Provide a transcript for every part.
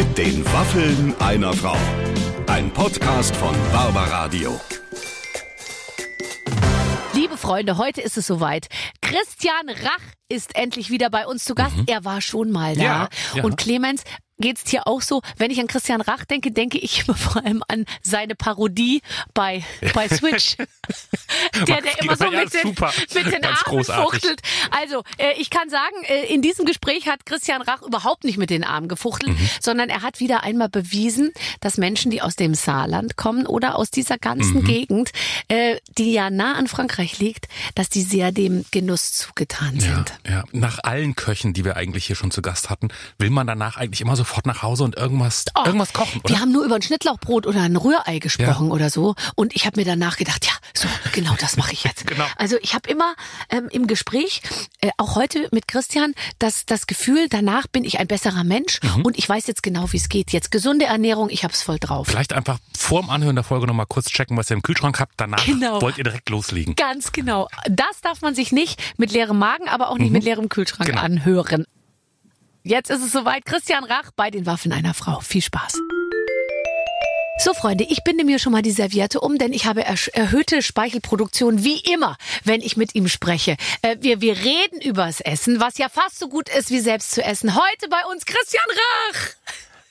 Mit den Waffeln einer Frau. Ein Podcast von Barbaradio. Liebe Freunde, heute ist es soweit. Christian Rach ist endlich wieder bei uns zu Gast. Er war schon mal da. Ja, ja. Und Clemens, geht's dir auch so? Wenn ich an Christian Rach denke, denke ich immer vor allem an seine Parodie bei, bei Switch. der, der immer so mit den, super. mit den Ganz Armen großartig. fuchtelt. Also, äh, ich kann sagen, äh, in diesem Gespräch hat Christian Rach überhaupt nicht mit den Armen gefuchtelt, Mhm. sondern er hat wieder einmal bewiesen, dass Menschen, die aus dem Saarland kommen oder aus dieser ganzen Mhm. Gegend, äh, die ja nah an Frankreich liegt, dass die sehr dem Genuss zugetan Ja, sind. ja. Nach allen Köchen, die wir eigentlich hier schon zu Gast hatten, will man danach eigentlich immer sofort nach Hause und irgendwas, Oh, irgendwas kochen, oder? Wir haben nur über ein Schnittlauchbrot oder ein Rührei gesprochen oder so. Und ich habe mir danach gedacht, ja, so, genau das mache ich jetzt. Genau. Also ich habe immer ähm, im Gespräch, äh, auch heute mit Christian, das, das Gefühl, danach bin ich ein besserer Mensch Mhm. und ich weiß jetzt genau, wie es geht. Jetzt gesunde Ernährung, ich hab's voll drauf. Vielleicht einfach vorm Anhören der Folge nochmal kurz checken, was ihr im Kühlschrank habt. Danach Genau. wollt ihr direkt loslegen. Ganz genau. Das darf man sich nicht mit leerem Magen, aber auch nicht mit leerem Kühlschrank Genau. anhören. Jetzt ist es soweit. Christian Rach bei den Waffen einer Frau. Viel Spaß. So, Freunde, ich binde mir schon mal die Serviette um, denn ich habe erhöhte Speichelproduktion, wie immer, wenn ich mit ihm spreche. Äh, wir, wir reden übers Essen, was ja fast so gut ist wie selbst zu essen. Heute bei uns Christian Rach.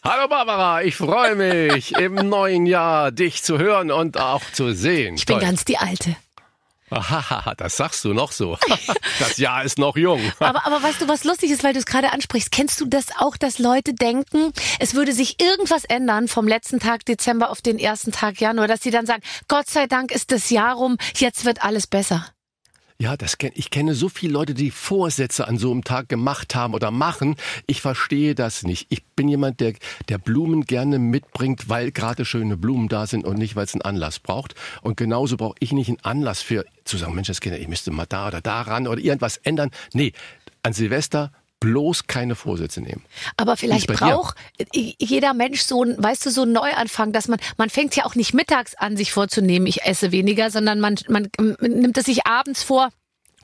Hallo Barbara, ich freue mich im neuen Jahr dich zu hören und auch zu sehen. Ich bin ganz die Alte. Ahaha, das sagst du noch so. Das Jahr ist noch jung. Aber, aber weißt du, was lustig ist, weil du es gerade ansprichst? Kennst du das auch, dass Leute denken, es würde sich irgendwas ändern vom letzten Tag Dezember auf den ersten Tag Januar, dass sie dann sagen, Gott sei Dank ist das Jahr rum, jetzt wird alles besser. Ja, das kenn, ich kenne so viele Leute, die Vorsätze an so einem Tag gemacht haben oder machen. Ich verstehe das nicht. Ich bin jemand, der, der Blumen gerne mitbringt, weil gerade schöne Blumen da sind und nicht, weil es einen Anlass braucht. Und genauso brauche ich nicht einen Anlass für zu sagen, Mensch, das Kinder, ich müsste mal da oder da ran oder irgendwas ändern. Nee, an Silvester bloß keine Vorsätze nehmen. Aber vielleicht bei dir? braucht jeder Mensch so ein, weißt du, so einen Neuanfang, dass man, man fängt ja auch nicht mittags an, sich vorzunehmen, ich esse weniger, sondern man, man nimmt es sich abends vor,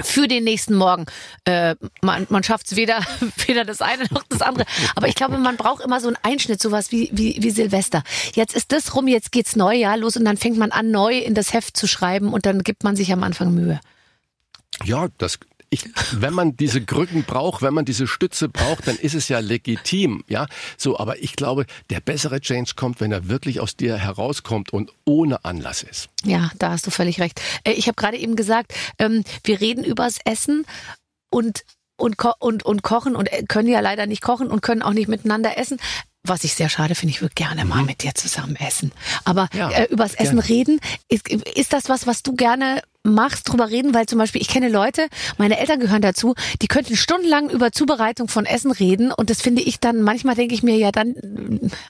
für den nächsten Morgen. Äh, man man schafft es weder, weder das eine noch das andere. Aber ich glaube, man braucht immer so einen Einschnitt, sowas wie, wie, wie Silvester. Jetzt ist das rum, jetzt geht's Neujahr los und dann fängt man an, neu in das Heft zu schreiben und dann gibt man sich am Anfang Mühe. Ja, das. Ich, wenn man diese Krücken braucht, wenn man diese Stütze braucht, dann ist es ja legitim, ja. So, aber ich glaube, der bessere Change kommt, wenn er wirklich aus dir herauskommt und ohne Anlass ist. Ja, da hast du völlig recht. Äh, Ich habe gerade eben gesagt, ähm, wir reden übers Essen und und, und und kochen und äh, können ja leider nicht kochen und können auch nicht miteinander essen. Was ich sehr schade finde, ich würde gerne mal mit dir zusammen essen. Aber Ja, äh, übers Essen gerne. reden, ist, ist das was, was du gerne machst, drüber reden? Weil zum Beispiel, ich kenne Leute, meine Eltern gehören dazu, die könnten stundenlang über Zubereitung von Essen reden und das finde ich dann, manchmal denke ich mir ja dann,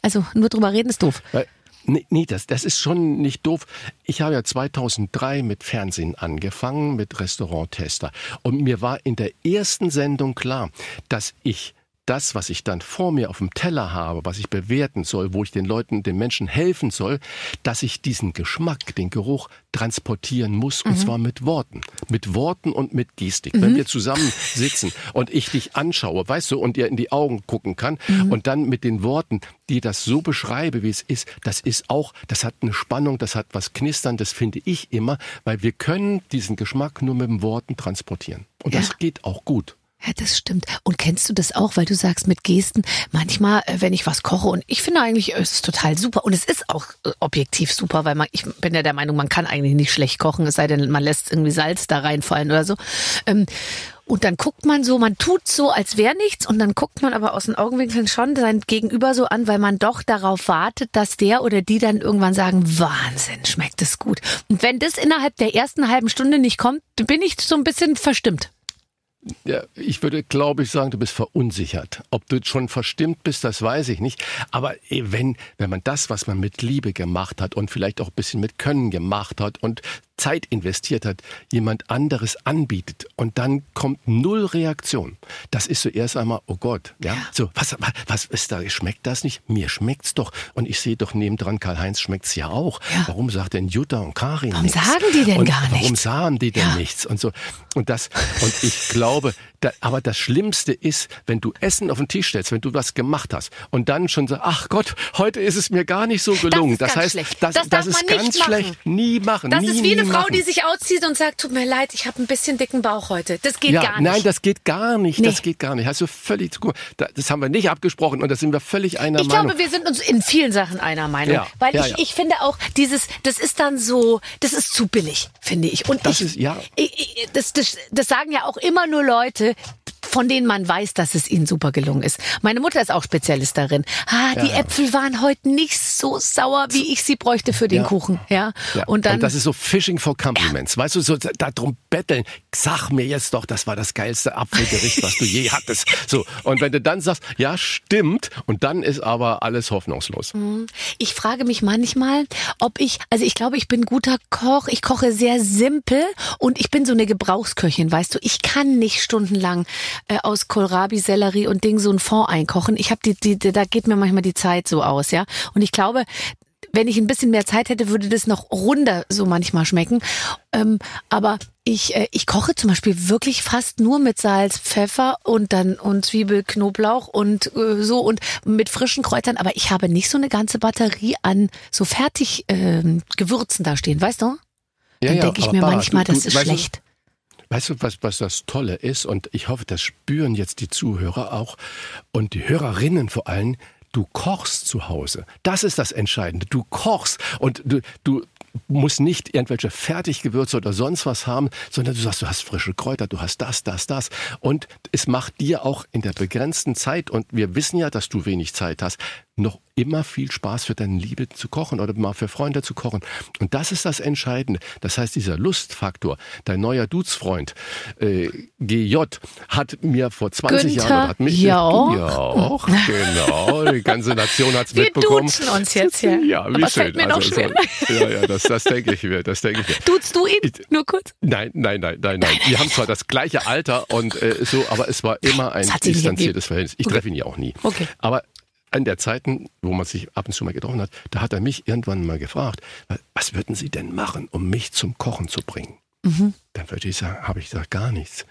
also nur drüber reden ist doof. Weil, nee, nee das, das ist schon nicht doof. Ich habe ja 2003 mit Fernsehen angefangen, mit Restauranttester. Und mir war in der ersten Sendung klar, dass ich das, was ich dann vor mir auf dem Teller habe, was ich bewerten soll, wo ich den Leuten, den Menschen helfen soll, dass ich diesen Geschmack, den Geruch transportieren muss, und zwar mit Worten. Mit Worten und mit Gestik. Wenn wir zusammen sitzen und ich dich anschaue, weißt du, und dir in die Augen gucken kann und dann mit den Worten, die das so beschreibe, wie es ist, das ist auch, das hat eine Spannung, das hat was Knistern, das finde ich immer, weil wir können diesen Geschmack nur mit den Worten transportieren. Und Ja. das geht auch gut. Ja, das stimmt. Und kennst du das auch, weil du sagst mit Gesten, manchmal, äh, wenn ich was koche und ich finde eigentlich, äh, es ist total super und es ist auch äh, objektiv super, weil man, ich bin ja der Meinung, man kann eigentlich nicht schlecht kochen, es sei denn, man lässt irgendwie Salz da reinfallen oder so. Ähm, und dann guckt man so, man tut so, als wäre nichts und dann guckt man aber aus den Augenwinkeln schon sein Gegenüber so an, weil man doch darauf wartet, dass der oder die dann irgendwann sagen, Wahnsinn, schmeckt es gut. Und wenn das innerhalb der ersten halben Stunde nicht kommt, bin ich so ein bisschen verstimmt. Ja, ich würde, glaube ich, sagen, du bist verunsichert. Ob du schon verstimmt bist, das weiß ich nicht. Aber eh, wenn, wenn man das, was man mit Liebe gemacht hat und vielleicht auch ein bisschen mit Können gemacht hat und Zeit investiert hat, jemand anderes anbietet und dann kommt null Reaktion. Das ist so erst einmal, oh Gott, ja, so, was, was ist da, schmeckt das nicht? Mir schmeckt's doch. Und ich sehe doch nebendran, Karl-Heinz schmeckt's ja auch. Ja. Warum sagt denn Jutta und Karin Warum nichts? sagen die denn und gar Warum nichts? sagen die denn Ja. nichts? Und so. Und das, und ich glaube, da, aber das Schlimmste ist, wenn du Essen auf den Tisch stellst, wenn du was gemacht hast und dann schon sagst, ach Gott, heute ist es mir gar nicht so gelungen. ist ganz heißt, schlecht. das, Das das, ist ganz schlecht. Nie machen. Das nie, ist wie eine Frau, machen. die sich auszieht und sagt, tut mir leid, ich habe ein bisschen dicken Bauch heute. Das geht ja, gar nicht. Nein, das geht gar nicht. Nee. Das geht gar nicht. Hast du völlig, da- das haben wir nicht abgesprochen und da sind wir völlig einer Ich Meinung. glaube, wir sind uns in vielen Sachen einer Meinung. Ja, Weil ja, ich, ich finde auch, dieses, das ist dann so, das ist zu billig, finde ich. Und Das ich, ist- ja. Ich, ich, das, das, das sagen ja auch immer nur Leute, von denen man weiß, dass es ihnen super gelungen ist. Meine Mutter ist auch Spezialist darin. Ah, die Ja. Äpfel waren heute nicht so sauer, wie ich sie bräuchte für den Ja. Kuchen. Ja. Ja, Und dann. das ist so Fishing for Compliments. Weißt du, so darum betteln. Sag mir jetzt doch, das war das geilste Apfelgericht, was du je hattest. So. Und wenn du dann sagst, ja, stimmt, und dann ist aber alles hoffnungslos. Ich frage mich manchmal, ob ich, also ich glaube, ich bin guter Koch. Ich koche sehr simpel und ich bin so eine Gebrauchsköchin, weißt du. Ich kann nicht stundenlang äh, aus Kohlrabi, Sellerie und Ding so ein Fond einkochen. Ich habe die, die, da geht mir manchmal die Zeit so aus, ja. Und ich glaube, wenn ich ein bisschen mehr Zeit hätte, würde das noch runder so manchmal schmecken. Ähm, aber ich, äh, ich koche zum Beispiel wirklich fast nur mit Salz, Pfeffer und dann und Zwiebel, Knoblauch und äh, so und mit frischen Kräutern. Aber ich habe nicht so eine ganze Batterie an so fertig ähm, Gewürzen da stehen, weißt du? Ja, Dann ja, denke ich aber mir manchmal, du- das du- ist schlecht. Weißt du, was, was das Tolle ist? Und ich hoffe, das spüren jetzt die Zuhörer auch und die Hörerinnen vor allem. Du kochst zu Hause. Das ist das Entscheidende. Du kochst und du, du musst nicht irgendwelche Fertiggewürze oder sonst was haben, sondern du sagst, du hast frische Kräuter, du hast das, das, das. Und es macht dir auch in der begrenzten Zeit, und wir wissen ja, dass du wenig Zeit hast, noch immer viel Spaß für deine Liebe zu kochen oder mal für Freunde zu kochen. Und das ist das Entscheidende. Das heißt, dieser Lustfaktor, dein neuer Dudesfreund äh, GJ hat mir vor 20 Günther Jahren hat mich Jauch. Jauch, genau, die ganze Nation hat's Wir mitbekommen. duzen uns jetzt hier. Ja, wie Aber es schön. mir noch Also, schwer. So, ja, ja, das, das denke ich mir, das denke ich mir. Duzt du ihn? Ich- Nur kurz. Nein, nein, nein, nein, nein. Wir haben zwar das gleiche Alter und äh, so, aber es war immer ein hat distanziertes Verhältnis. Ich treffe ihn ja auch nie. Okay. Aber an der Zeiten, wo man sich ab und zu mal getroffen hat, da hat er mich irgendwann mal gefragt, was würden Sie denn machen, um mich zum Kochen zu bringen? Mhm. Dann würde ich sagen, habe ich gesagt, gar nichts.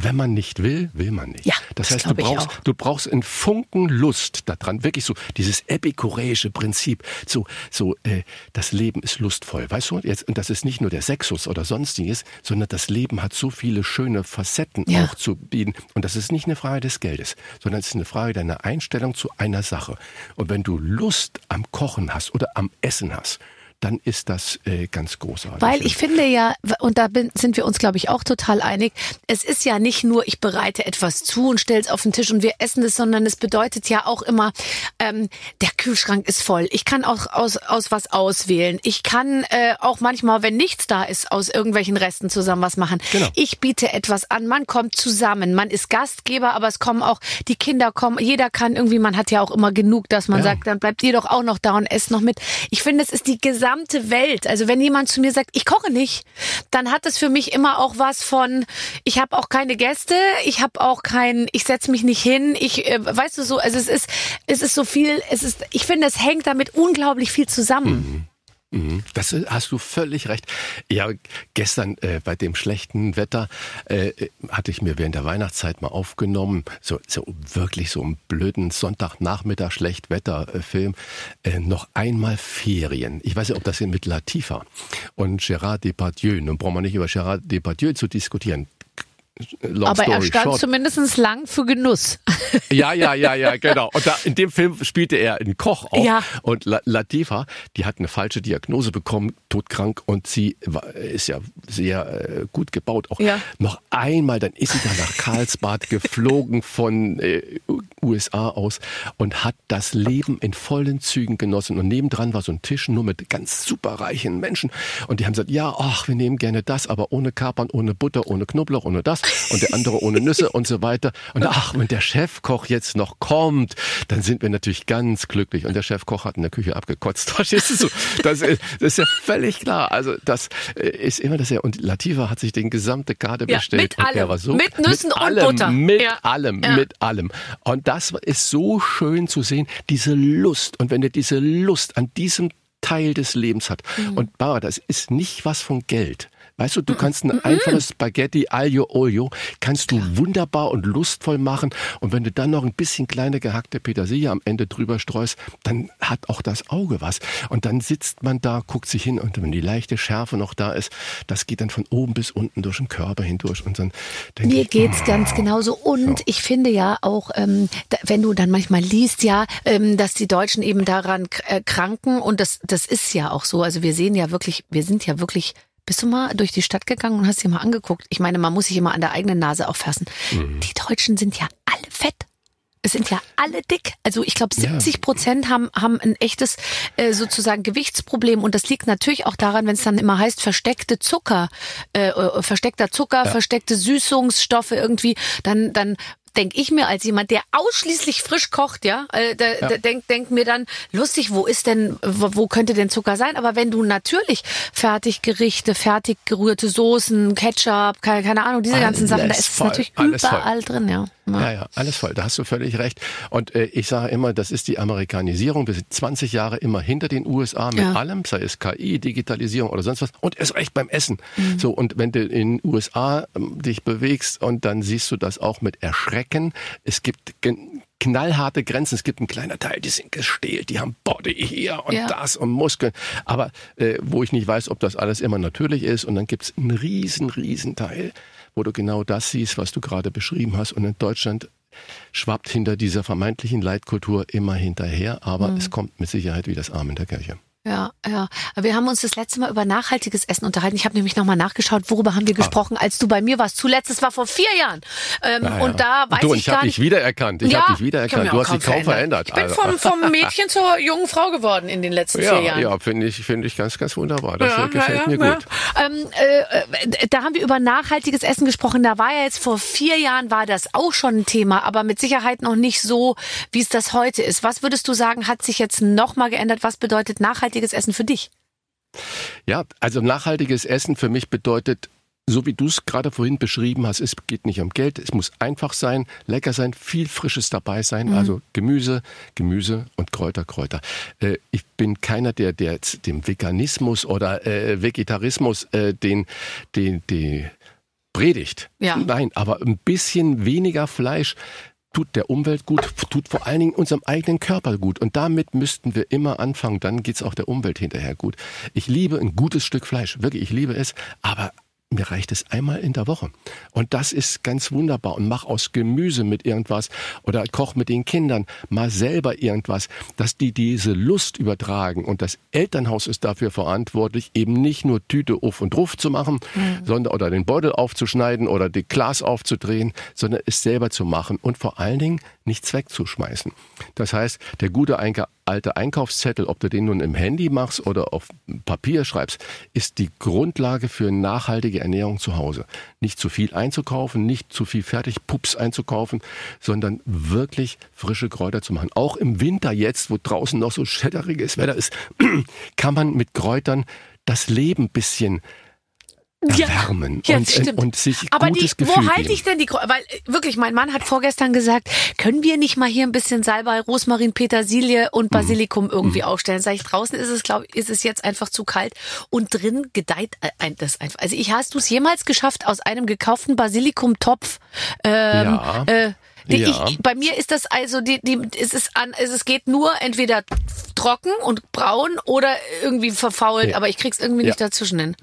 Wenn man nicht will, will man nicht. Ja, das das heißt, du brauchst, auch. du brauchst einen Funken Lust daran, wirklich so dieses epikureische Prinzip, so so äh, das Leben ist lustvoll, weißt du? Jetzt und das ist nicht nur der Sexus oder sonstiges, sondern das Leben hat so viele schöne Facetten Ja. auch zu bieten und das ist nicht eine Frage des Geldes, sondern es ist eine Frage deiner Einstellung zu einer Sache. Und wenn du Lust am Kochen hast oder am Essen hast, dann ist das äh, ganz großartig. Weil ich finde ja, und da bin, sind wir uns, glaube ich, auch total einig, es ist ja nicht nur, ich bereite etwas zu und stelle es auf den Tisch und wir essen es, sondern es bedeutet ja auch immer, ähm, der Kühlschrank ist voll. Ich kann auch aus, aus was auswählen. Ich kann äh, auch manchmal, wenn nichts da ist, aus irgendwelchen Resten zusammen was machen. Genau. Ich biete etwas an, man kommt zusammen, man ist Gastgeber, aber es kommen auch, die Kinder kommen, jeder kann irgendwie, man hat ja auch immer genug, dass man Ja. sagt, dann bleibt ihr doch auch noch da und esst noch mit. Ich finde, es ist die gesamte Welt. Also wenn jemand zu mir sagt, ich koche nicht, dann hat es für mich immer auch was von, ich habe auch keine Gäste, ich habe auch kein, ich setze mich nicht hin, ich, äh, weißt du so, also es ist, es ist so viel, es ist, ich finde, es hängt damit unglaublich viel zusammen. Mhm. Das ist- hast du völlig recht. Ja, gestern äh, bei dem schlechten Wetter äh, äh, hatte ich mir während der Weihnachtszeit mal aufgenommen, so, so wirklich so einen blöden Sonntagnachmittag Schlechtwetter-Film, äh, noch einmal Ferien. Ich weiß nicht, ob das hier mit Latifa und Gérard Depardieu, nun brauchen wir nicht über Gérard Depardieu zu diskutieren. Long Aber er stand short. zumindest lang für Genuss. Ja, ja, ja, ja, genau. Und da, in dem Film spielte er einen Koch auch. Ja. Und La Latifa, die hat eine falsche Diagnose bekommen, todkrank, und sie war, ist ja sehr äh, gut gebaut. Auch Ja. noch einmal, dann ist sie da nach Karlsbad geflogen von äh, USA aus und hat das Leben in vollen Zügen genossen. Und nebendran war so ein Tisch nur mit ganz superreichen Menschen. Und die haben gesagt, ja, ach, wir nehmen gerne das, aber ohne Kapern, ohne Butter, ohne Knoblauch, ohne das. Und der andere ohne Nüsse und so weiter. Und ach, wenn der Chefkoch jetzt noch kommt, dann sind wir natürlich ganz glücklich. Und der Chefkoch hat in der Küche abgekotzt. Verstehst du? Das, ist, das ist ja völlig klar. Also das äh, ist immer das ja. Und Latifa hat sich den gesamte Karte Ja, bestellt. mit und allem. so, Mit Nüssen mit und allem, Butter. Mit Ja. allem, Ja. mit allem. Und das ist so schön zu sehen, diese Lust. Und wenn er diese Lust an diesem Teil des Lebens hat. Mhm. Und Barbara, das ist nicht was von Geld. Weißt du, du kannst ein einfaches Spaghetti Aglio Olio, kannst du wunderbar und lustvoll machen. Und wenn du dann noch ein bisschen kleine gehackte Petersilie am Ende drüber streust, dann hat auch das Auge was. Und dann sitzt man da, guckt sich hin und wenn die leichte Schärfe noch da ist, das geht dann von oben bis unten durch den Körper hindurch. Und dann denke Mir ich, geht's ganz genauso. Und ich finde ja auch, ähm, wenn du dann manchmal liest, ja, ähm, dass die Deutschen eben daran äh, kranken und das, das ist ja auch so. Also wir sehen ja wirklich, wir sind ja wirklich. Bist du mal durch die Stadt gegangen und hast dir mal angeguckt? Ich meine, man muss sich immer an der eigenen Nase auch fassen. Die Deutschen sind ja alle fett. Es sind ja alle dick. Also ich glaube, 70 Prozent haben, haben ein echtes äh, sozusagen Gewichtsproblem. Und das liegt natürlich auch daran, wenn es dann immer heißt, versteckte Zucker, äh, äh, versteckter Zucker, versteckte Süßungsstoffe irgendwie, dann, dann denke ich mir als jemand, der ausschließlich frisch kocht, ja, äh, da, da denk, denk mir dann, lustig, wo ist denn, wo, wo könnte denn Zucker sein? Aber wenn du natürlich Fertiggerichte, fertig gerührte Soßen, Ketchup, keine, keine Ahnung, diese ganzen Alles Sachen, da ist es voll, natürlich alles voll. überall drin, ja. Ja, ja, alles voll. Da hast du völlig recht. Und äh, ich sage immer, das ist die Amerikanisierung. Wir sind 20 Jahre immer hinter den USA mit Ja. allem, sei es KI, Digitalisierung oder sonst was. Und erst recht beim Essen. So, und wenn du in den USA ähm, dich bewegst und dann siehst du das auch mit Erschrecken. Es gibt knallharte Grenzen. Es gibt ein kleiner Teil, die sind gestählt, die haben Body hier und Ja. das und Muskeln. Aber äh, wo ich nicht weiß, ob das alles immer natürlich ist. Und dann gibt's einen riesen, riesen Teil, wo du genau das siehst, was du gerade beschrieben hast. Und in Deutschland schwappt hinter dieser vermeintlichen Leitkultur immer hinterher, aber es kommt mit Sicherheit wie das Arm in der Kirche. Ja, ja. Wir haben uns das letzte Mal über nachhaltiges Essen unterhalten. Ich habe nämlich nochmal nachgeschaut, worüber haben wir gesprochen, als du bei mir warst. Zuletzt, es war vor vier Jahren. Ähm, Ja, ja. Und da weiß du, und ich ich gar habe nicht. dich wiedererkannt. Ich ja, habe dich wiedererkannt. ich hab Du hast dich kaum verändert. Ich bin Also, vom, vom Mädchen zur jungen Frau geworden in den letzten ja, vier Jahren. ja, finde ich, finde ich ganz, ganz wunderbar. Das Ja, äh, gefällt mir gut. Ähm, äh, äh, da haben wir über nachhaltiges Essen gesprochen. Da war ja jetzt vor vier Jahren war das auch schon ein Thema, aber mit Sicherheit noch nicht so, wie es das heute ist. Was würdest du sagen, hat sich jetzt noch mal geändert? Was bedeutet nachhaltiges Essen für dich? Ja, also nachhaltiges Essen für mich bedeutet, so wie du es gerade vorhin beschrieben hast, es geht nicht um Geld, es muss einfach sein, lecker sein, viel Frisches dabei sein, also Gemüse, Gemüse und Kräuter, Kräuter. Äh, ich bin keiner, der, der jetzt dem Veganismus oder äh, Vegetarismus äh, den, den, den predigt. Ja. Nein, aber ein bisschen weniger Fleisch tut der Umwelt gut, tut vor allen Dingen unserem eigenen Körper gut. Und damit müssten wir immer anfangen, dann geht's auch der Umwelt hinterher gut. Ich liebe ein gutes Stück Fleisch, wirklich, ich liebe es, aber mir reicht es einmal in der Woche. Und das ist ganz wunderbar. Und mach aus Gemüse mit irgendwas oder koch mit den Kindern mal selber irgendwas, dass die diese Lust übertragen. Und das Elternhaus ist dafür verantwortlich, eben nicht nur Tüte auf und ruf zu machen, sondern oder den Beutel aufzuschneiden oder die Glas aufzudrehen, sondern es selber zu machen und vor allen Dingen nichts wegzuschmeißen. Das heißt, der gute alte Einkaufszettel, ob du den nun im Handy machst oder auf Papier schreibst, ist die Grundlage für nachhaltige Ernährung zu Hause. Nicht zu viel einzukaufen, nicht zu viel Fertigpups einzukaufen, sondern wirklich frische Kräuter zu machen. Auch im Winter jetzt, wo draußen noch so schätteriges Wetter ist, kann man mit Kräutern das Leben bisschen erwärmen Ja, und, das stimmt. und sich Aber gutes die, Gefühl wo halte ich denn die Weil äh, wirklich, mein Mann hat vorgestern gesagt, können wir nicht mal hier ein bisschen Salbei, Rosmarin, Petersilie Mhm. und Basilikum irgendwie aufstellen? Sag ich, draußen ist es, glaube ich, ist es jetzt einfach zu kalt und drin gedeiht äh, das einfach. Also ich hast du es jemals geschafft, aus einem gekauften Basilikumtopf ähm, Ja. äh, die Ja. ich, bei mir ist das also, die, die, es ist an, es, es geht nur entweder trocken und braun oder irgendwie verfault, Ja. aber ich krieg's irgendwie Ja. nicht dazwischen hin.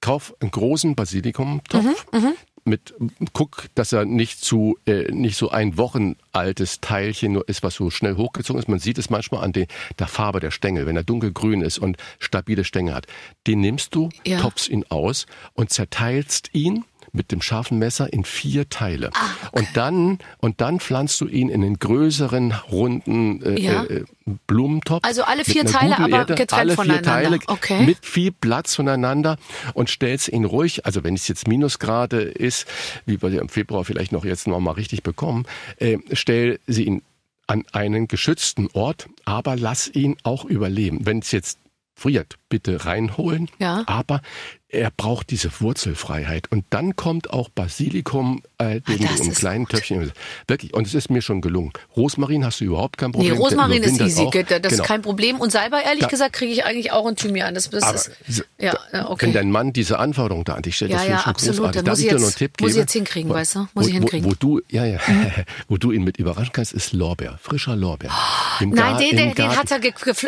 Kauf einen großen Basilikumtopf. Mhm, Mit, guck, dass er nicht zu, äh, nicht so ein Wochen altes Teilchen nur ist, was so schnell hochgezogen ist. Man sieht es manchmal an die, der Farbe der Stängel, wenn er dunkelgrün ist und stabile Stängel hat. Den nimmst du, Ja. topfst ihn aus und zerteilst ihn mit dem scharfen Messer in vier Teile. Ah, Und dann und dann pflanzt du ihn in den größeren runden äh, Ja. äh, Blumentopf. Also alle vier Teile, aber Erde, getrennt alle vier voneinander. Teile Okay. mit viel Platz voneinander und stellst ihn ruhig, also wenn es jetzt Minusgrade ist, wie wir im Februar vielleicht noch jetzt noch mal richtig bekommen, äh, stell sie ihn an einen geschützten Ort, aber lass ihn auch überleben. Wenn es jetzt friert, bitte reinholen, Ja. aber er braucht diese Wurzelfreiheit. Und dann kommt auch Basilikum, äh, den du ist kleinen gut. Töpfchen. Wirklich, und es ist mir schon gelungen. Rosmarin hast du überhaupt kein Nee, Problem. der Rosmarin ist easy, auch. das Genau. ist kein Problem. Und Salbei, ehrlich Da- gesagt, kriege ich eigentlich auch in Thymian. Das, das Aber ist, ja, da- okay. Wenn dein Mann diese Anforderung da an dich stellt, Ja, das ja, ich schon absolut. großartig. Darf muss ich ich dir noch einen jetzt- Tipp muss ich geben? jetzt hinkriegen, Wo- weißt du? Muss ich wo, hinkriegen. Wo, du, ja, ja, wo du ihn mit überraschen kannst, ist Lorbeer, frischer Lorbeer. Im Nein, Gar- den, den, den hat er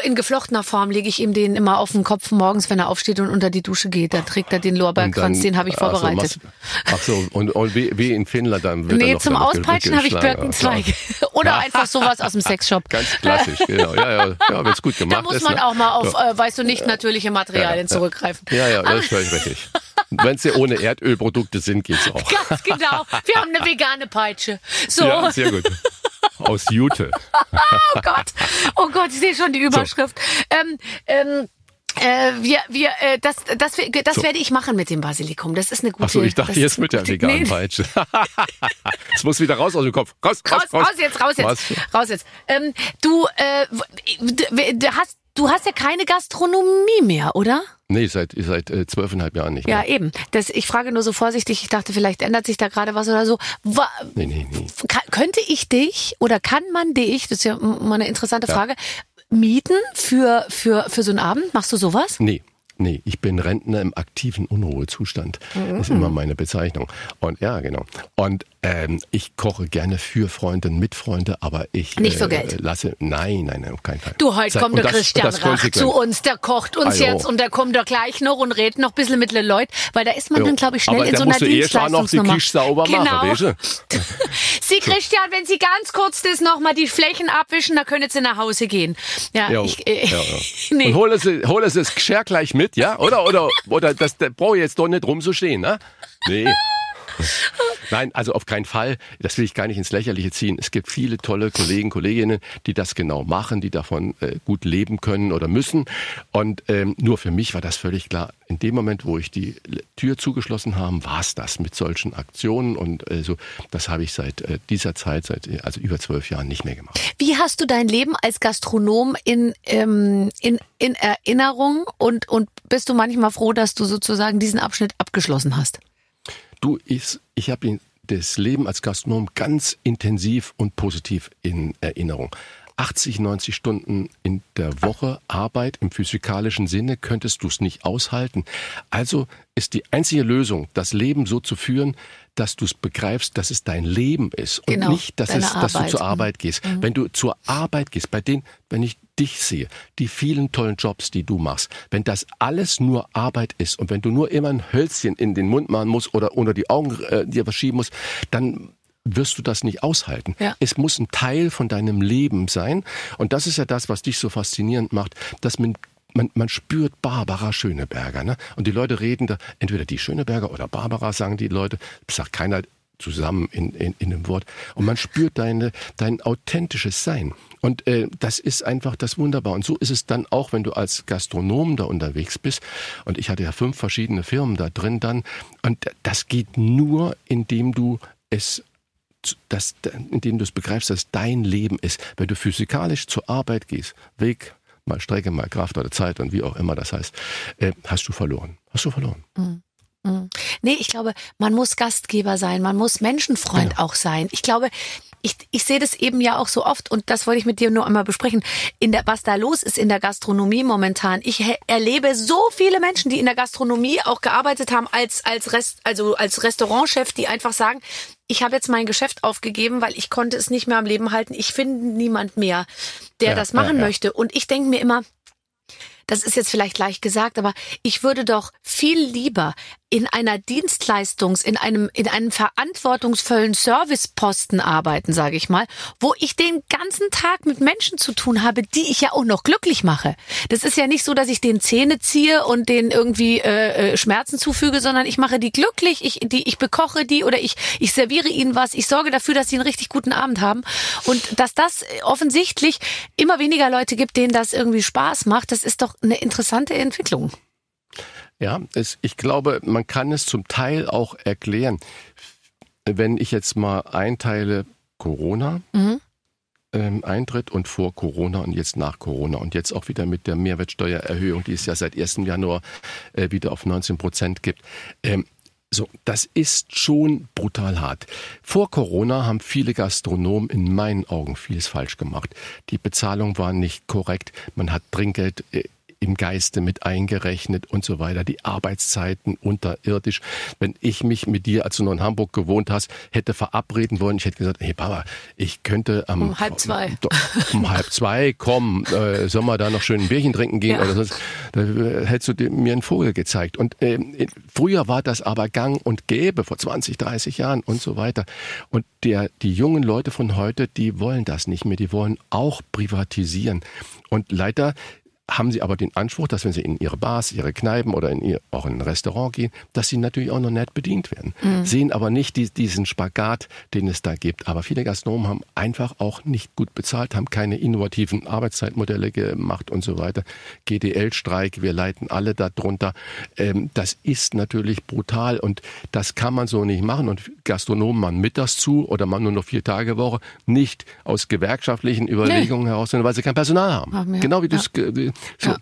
in geflochtener Form, lege ich ihm den immer auf den Kopf morgens, wenn er aufsteht und unter die Dusche geht. Dann trägt er den Lorbeerkranz, den habe ich ach so, vorbereitet. Ach so, und, und wie, wie in Finnland dann wird nee, zum Auspeitschen habe ich geschlagen. Birkenzweig. Oder einfach sowas aus dem Sexshop. Ganz klassisch, genau. Ja, ja, ja es gut gemacht Da muss ist. man ne? auch mal auf, Ja. äh, weißt du, nicht natürliche Materialien Ja, zurückgreifen. Ja, ja, das ist völlig richtig. Wenn sie ohne Erdölprodukte sind, geht's auch. Ganz genau. Wir haben eine vegane Peitsche. So, Ja, sehr gut. Aus Jute. oh Gott. Oh Gott, ich sehe schon die Überschrift. Ähm, ähm, äh, wir, wir, äh, das, das, das So. werde ich machen mit dem Basilikum. Das ist eine gute. Ach so, ich dachte jetzt mit der veganen Nee, Peitsche. Es muss wieder raus aus dem Kopf. Raus, raus, Raus, raus jetzt, raus jetzt, Was? raus jetzt. Ähm, du, äh, du hast, du hast ja keine Gastronomie mehr, oder? Nee, seit, seit äh, zwölfeinhalb Jahren nicht Ja, mehr. eben. Das, ich frage nur so vorsichtig. Ich dachte, vielleicht ändert sich da gerade was oder so. Wa Nee, nee, nee. kann, könnte ich dich oder kann man dich, das ist ja mal eine interessante Ja. Frage, mieten für, für, für so einen Abend? Machst du sowas? Nee. Nee, ich bin Rentner im aktiven Unruhezustand. Mhm. Das ist immer meine Bezeichnung. Und ja, genau. Und ähm, ich koche gerne für Freunde, mit Freunde, aber ich Nicht für äh, Geld. lasse. Nein, nein, nein, auf keinen Fall. Du, heute Sag- kommt der das- Christian das Rach zu uns, der kocht uns jo. jetzt und der kommt da gleich noch und redet noch ein bisschen mit den Leuten, weil da ist man Jo. dann, glaube ich, schnell Aber in so einer mal noch die Dienstleistungsnummer. Sauber machen, genau. weißt du? Sie, Christian, wenn Sie ganz kurz das nochmal die Flächen abwischen, dann können Sie nach Hause gehen. Ja, Ja, ich, äh, ja, ja. nee. Und hol es, hol es das Geschirr gleich mit, ja? Oder, oder, oder das, der braucht jetzt doch nicht rumzustehen, ne? Nee. Nein, also auf keinen Fall. Das will ich gar nicht ins Lächerliche ziehen. Es gibt viele tolle Kollegen, Kolleginnen, die das genau machen, die davon äh, gut leben können oder müssen. Und ähm, nur für mich war das völlig klar. In dem Moment, wo ich die Tür zugeschlossen habe, war es das mit solchen Aktionen. Und äh, so, das habe ich seit äh, dieser Zeit, seit also über zwölf Jahren nicht mehr gemacht. Wie hast du dein Leben als Gastronom in, ähm, in, in Erinnerung und, und bist du manchmal froh, dass du sozusagen diesen Abschnitt abgeschlossen hast? Du, ich, ich habe das Leben als Gastronom ganz intensiv und positiv in Erinnerung. 80, 90 Stunden in der Woche Arbeit im physikalischen Sinne könntest du es nicht aushalten. Also ist die einzige Lösung, das Leben so zu führen, dass du es begreifst, dass es dein Leben ist und Genau, nicht, dass, es, dass du zur Mhm. Arbeit gehst. Wenn du zur Arbeit gehst, bei denen, wenn ich dich sehe, die vielen tollen Jobs, die du machst, wenn das alles nur Arbeit ist und wenn du nur immer ein Hölzchen in den Mund machen musst oder unter die Augen äh, dir verschieben musst, dann wirst du das nicht aushalten. Ja. Es muss ein Teil von deinem Leben sein. Und das ist ja das, was dich so faszinierend macht, dass man man, man spürt Barbara Schöneberger. Ne? Und die Leute reden da, entweder die Schöneberger oder Barbara, sagen die Leute, sagt keiner zusammen in, in, in einem Wort. Und man spürt deine, dein authentisches Sein. Und äh, das ist einfach das Wunderbar. Und so ist es dann auch, wenn du als Gastronom da unterwegs bist. Und ich hatte ja fünf verschiedene Firmen da drin dann. Und das geht nur, indem du es das, indem du es begreifst, dass es dein Leben ist. Wenn du physikalisch zur Arbeit gehst, Weg, mal Strecke, mal Kraft oder Zeit und wie auch immer das heißt, äh, hast du verloren. Hast du verloren. Nee, ich glaube, man muss Gastgeber sein, man muss Menschenfreund Genau. auch sein. Ich glaube, ich, ich sehe das eben ja auch so oft und das wollte ich mit dir nur einmal besprechen. In der, was da los ist in der Gastronomie momentan. Ich erlebe so viele Menschen, die in der Gastronomie auch gearbeitet haben als als Rest, also als Restaurantchef, die einfach sagen, ich habe jetzt mein Geschäft aufgegeben, weil ich konnte es nicht mehr am Leben halten. Ich finde niemand mehr, der Ja, das machen ja, ja. möchte. Und ich denke mir immer, das ist jetzt vielleicht leicht gesagt, aber ich würde doch viel lieber in einer Dienstleistungs, in einem, in einem verantwortungsvollen Serviceposten arbeiten, sage ich mal, wo ich den ganzen Tag mit Menschen zu tun habe, die ich ja auch noch glücklich mache. Das ist ja nicht so, dass ich den Zähne ziehe und den irgendwie äh, äh Schmerzen zufüge, sondern ich mache die glücklich, ich, die, ich bekoche die oder ich, ich serviere ihnen was, ich sorge dafür, dass sie einen richtig guten Abend haben. Und dass das offensichtlich immer weniger Leute gibt, denen das irgendwie Spaß macht, das ist doch eine interessante Entwicklung. Ja, es, ich glaube, man kann es zum Teil auch erklären. Wenn ich jetzt mal einteile Corona, mhm. ähm, Eintritt und vor Corona und jetzt nach Corona und jetzt auch wieder mit der Mehrwertsteuererhöhung, die es ja seit 1. Januar äh, wieder auf 19 Prozent gibt. Ähm, so, das ist schon brutal hart. Vor Corona haben viele Gastronomen in meinen Augen vieles falsch gemacht. Die Bezahlung war nicht korrekt. Man hat Trinkgeld äh, im Geiste mit eingerechnet und so weiter, die Arbeitszeiten unterirdisch. Wenn ich mich mit dir, als du noch in Hamburg gewohnt hast, hätte verabreden wollen, ich hätte gesagt, hey Papa, ich könnte am um halb zwei, um halb zwei kommen, äh, soll man da noch schön ein Bierchen trinken gehen ja. oder sonst, da hättest du mir einen Vogel gezeigt. Und äh, früher war das aber gang und gäbe, vor 20, 30 Jahren und so weiter. Und der, die jungen Leute von heute, die wollen das nicht mehr, die wollen auch privatisieren. Und leider haben sie aber den Anspruch, dass wenn sie in ihre Bars, ihre Kneipen oder in ihr, auch in ein Restaurant gehen, dass sie natürlich auch noch nett bedient werden. Mhm. Sehen aber nicht die, diesen Spagat, den es da gibt. Aber viele Gastronomen haben einfach auch nicht gut bezahlt, haben keine innovativen Arbeitszeitmodelle gemacht und so weiter. GDL-Streik, wir leiten alle darunter. Ähm, das ist natürlich brutal und das kann man so nicht machen. Und Gastronomen machen mittags zu oder machen nur noch vier Tage Woche, nicht aus gewerkschaftlichen Überlegungen nee. heraus, sondern weil sie kein Personal haben. haben genau wie ja. das so. Ja.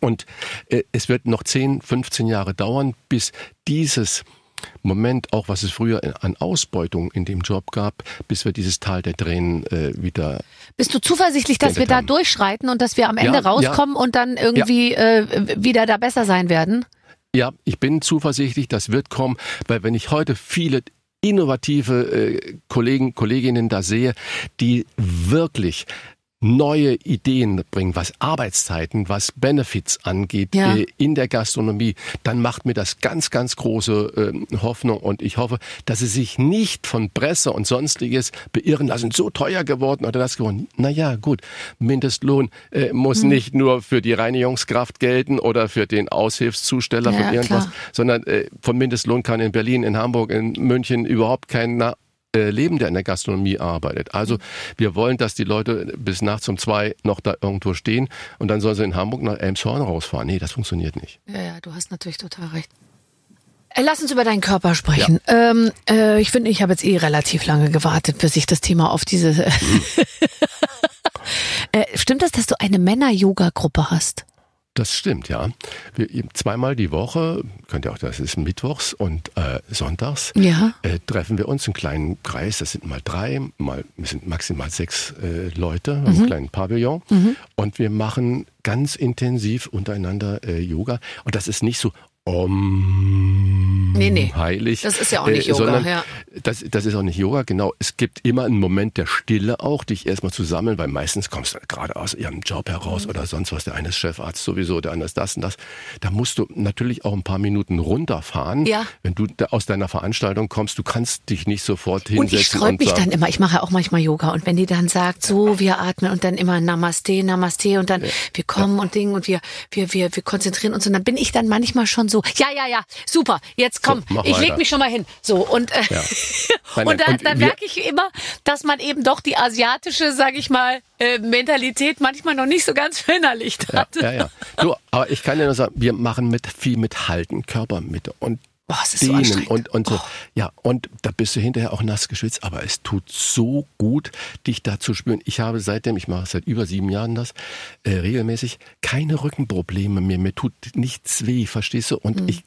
Und äh, es wird noch 10, 15 Jahre dauern, bis dieses Moment, auch was es früher an Ausbeutung in dem Job gab, bis wir dieses Tal der Tränen äh, wieder. Bist du zuversichtlich, dass wir da durchschreiten und dass wir am Ende ja, rauskommen ja. und dann irgendwie ja. äh, wieder da besser sein werden? Ja, ich bin zuversichtlich, das wird kommen, weil wenn ich heute viele innovative äh, Kollegen, Kolleginnen da sehe, die wirklich neue Ideen bringen, was Arbeitszeiten, was Benefits angeht ja. äh, in der Gastronomie, dann macht mir das ganz, ganz große äh, Hoffnung und ich hoffe, dass sie sich nicht von Presse und sonstiges beirren lassen, so teuer geworden oder das geworden. Naja, gut, Mindestlohn äh, muss hm. nicht nur für die Reinigungskraft gelten oder für den Aushilfszusteller ja, von irgendwas, klar. sondern äh, vom Mindestlohn kann in Berlin, in Hamburg, in München überhaupt keiner äh, leben, der in der Gastronomie arbeitet. Also wir wollen, dass die Leute bis nachts um zwei noch da irgendwo stehen und dann sollen sie in Hamburg nach Elmshorn rausfahren. Nee, das funktioniert nicht. Ja, ja, du hast natürlich total recht. Äh, lass uns über deinen Körper sprechen. Ja. Ähm, äh, ich finde, ich habe jetzt eh relativ lange gewartet, bis ich das Thema auf diese. Mhm. äh, stimmt das, dass du eine Männer-Yoga-Gruppe hast? Das stimmt, ja. Wir, zweimal die Woche, könnt ihr auch, das ist mittwochs und äh, sonntags, ja. äh, treffen wir uns in kleinen Kreis. Das sind mal drei, mal wir sind maximal sechs äh, Leute, mhm. einen kleinen Pavillon. Mhm. Und wir machen ganz intensiv untereinander äh, Yoga. Und das ist nicht so, Om nee, nee. heilig. Das ist ja auch nicht äh, Yoga. Ja. Das, das ist auch nicht Yoga, genau. Es gibt immer einen Moment der Stille auch, dich erstmal zu sammeln, weil meistens kommst du gerade aus ihrem Job heraus mhm. oder sonst was. Der eine ist Chefarzt sowieso, der andere ist das und das. Da musst du natürlich auch ein paar Minuten runterfahren. Ja. Wenn du aus deiner Veranstaltung kommst, du kannst dich nicht sofort hinsetzen. Und ich sträub mich sagen, dann immer, ich mache ja auch manchmal Yoga und wenn die dann sagt, so, wir atmen und dann immer Namaste, Namaste und dann ja. wir kommen und Ding und wir, wir, wir, wir konzentrieren uns und dann bin ich dann manchmal schon so so, ja, ja, ja, super, jetzt komm, so, ich leg mich schon mal hin. So, und, äh, ja. und da, da merke ich immer, dass man eben doch die asiatische, sag ich mal, äh, Mentalität manchmal noch nicht so ganz verinnerlicht hat. Ja, ja, ja. Du, aber ich kann dir nur sagen, wir machen mit viel mit Halten, Körpermitte und Oh, es ist dehnen so und, und so. Oh. Ja, und da bist du hinterher auch nass geschwitzt, aber es tut so gut, dich da zu spüren. Ich habe seitdem, ich mache seit über sieben Jahren das, äh, regelmäßig keine Rückenprobleme mehr. Mir tut nichts weh, verstehst du? Und mhm. ich,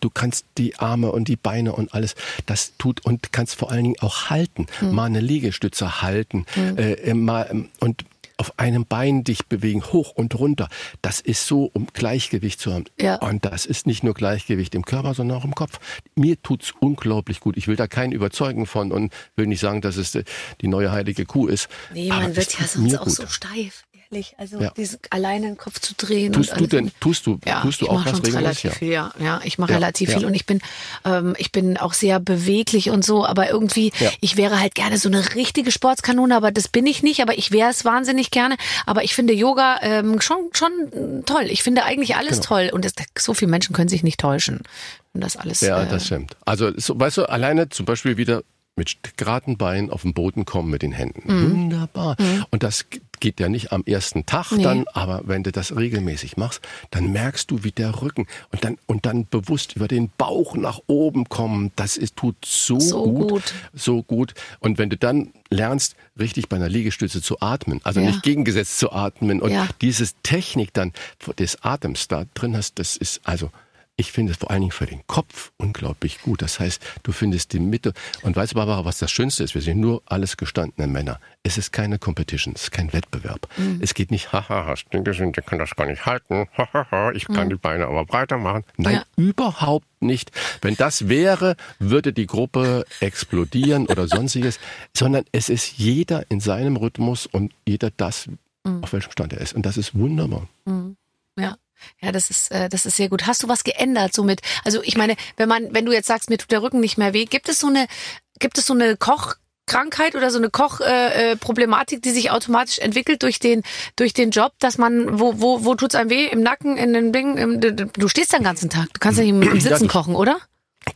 du kannst die Arme und die Beine und alles, das tut und kannst vor allen Dingen auch halten. Mhm. Mal eine Liegestütze halten. Mhm. Äh, mal, und auf einem Bein dich bewegen, hoch und runter. Das ist so, um Gleichgewicht zu haben. Ja. Und das ist nicht nur Gleichgewicht im Körper, sondern auch im Kopf. Mir tut's unglaublich gut. Ich will da keinen überzeugen von und will nicht sagen, dass es die neue heilige Kuh ist. Nee, man wird ja sonst auch gut. so steif. Herrlich. Also Ja. diesen alleine den Kopf zu drehen. Tust du denn, tust du, Ja, tust du ich auch was regelmäßig? relativ viel, ja. Ja, ich mache Ja, relativ viel und ich bin, ähm, ich bin auch sehr beweglich und so, aber irgendwie, ich wäre halt gerne so eine richtige Sportskanone, aber das bin ich nicht, aber ich wäre es wahnsinnig gerne. Aber ich finde Yoga ähm, schon, schon toll. Ich finde eigentlich alles Genau. toll und es, so viele Menschen können sich nicht täuschen. Und das alles. Ja, äh, das stimmt. Also, so, weißt du, alleine zum Beispiel wieder mit geraden Beinen auf den Boden kommen mit den Händen. Wunderbar. Und das geht ja nicht am ersten Tag. Nee. dann, aber wenn du das regelmäßig machst, dann merkst du, wie der Rücken und dann, und dann bewusst über den Bauch nach oben kommen. Das ist, tut so, So gut, gut. So gut. Und wenn du dann lernst, richtig bei einer Liegestütze zu atmen, also Ja. nicht gegengesetzt zu atmen und Ja. dieses Technik dann des Atems da drin hast, das ist also, ich finde es vor allen Dingen für den Kopf unglaublich gut. Das heißt, du findest die Mitte. Und weißt du, Barbara, was das Schönste ist? Wir sind nur alles gestandene Männer. Es ist keine Competition, es ist kein Wettbewerb. Es geht nicht, haha, stinke sind, ich kann das gar nicht halten. Hahaha, ich kann die Beine aber breiter machen. Nein, Ja. überhaupt nicht. Wenn das wäre, würde die Gruppe explodieren oder sonstiges. Sondern es ist jeder in seinem Rhythmus und jeder das, auf welchem Stand er ist. Und das ist wunderbar. Ja. Ja, das ist, äh, das ist sehr gut. Hast du was geändert somit? Also ich meine, wenn man, wenn du jetzt sagst, mir tut der Rücken nicht mehr weh, gibt es so eine, gibt es so eine Kochkrankheit oder so eine Kochproblematik, äh, Problematik, die sich automatisch entwickelt durch den, durch den Job, dass man, wo, wo, wo tut's einem weh? Im Nacken, in den Dingen, im, du stehst den ganzen Tag. Du kannst ja nicht im, im Sitzen kochen, oder?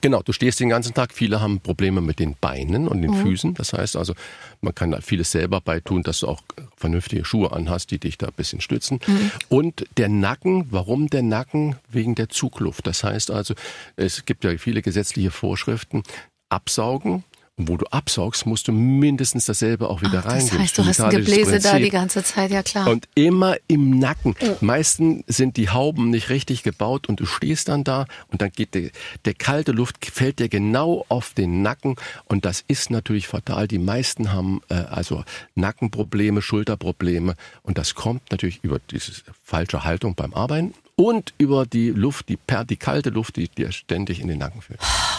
Genau, du stehst den ganzen Tag. Viele haben Probleme mit den Beinen und den Mhm. Füßen. Das heißt also, man kann da vieles selber beitun, dass du auch vernünftige Schuhe anhast, die dich da ein bisschen stützen. Mhm. Und der Nacken, warum der Nacken? Wegen der Zugluft. Das heißt also, es gibt ja viele gesetzliche Vorschriften. Absaugen. Wo du absaugst, musst du mindestens dasselbe auch wieder das reingeben. heißt, du hast ein Gebläse da Prinzip. die ganze Zeit, ja klar. Und immer im Nacken. Meistens sind die Hauben nicht richtig gebaut und du stehst dann da und dann geht der, der kalte Luft fällt dir genau auf den Nacken und das ist natürlich fatal. Die meisten haben äh, also Nackenprobleme, Schulterprobleme und das kommt natürlich über diese falsche Haltung beim Arbeiten und über die Luft, die, per, die kalte Luft, die dir ständig in den Nacken fällt.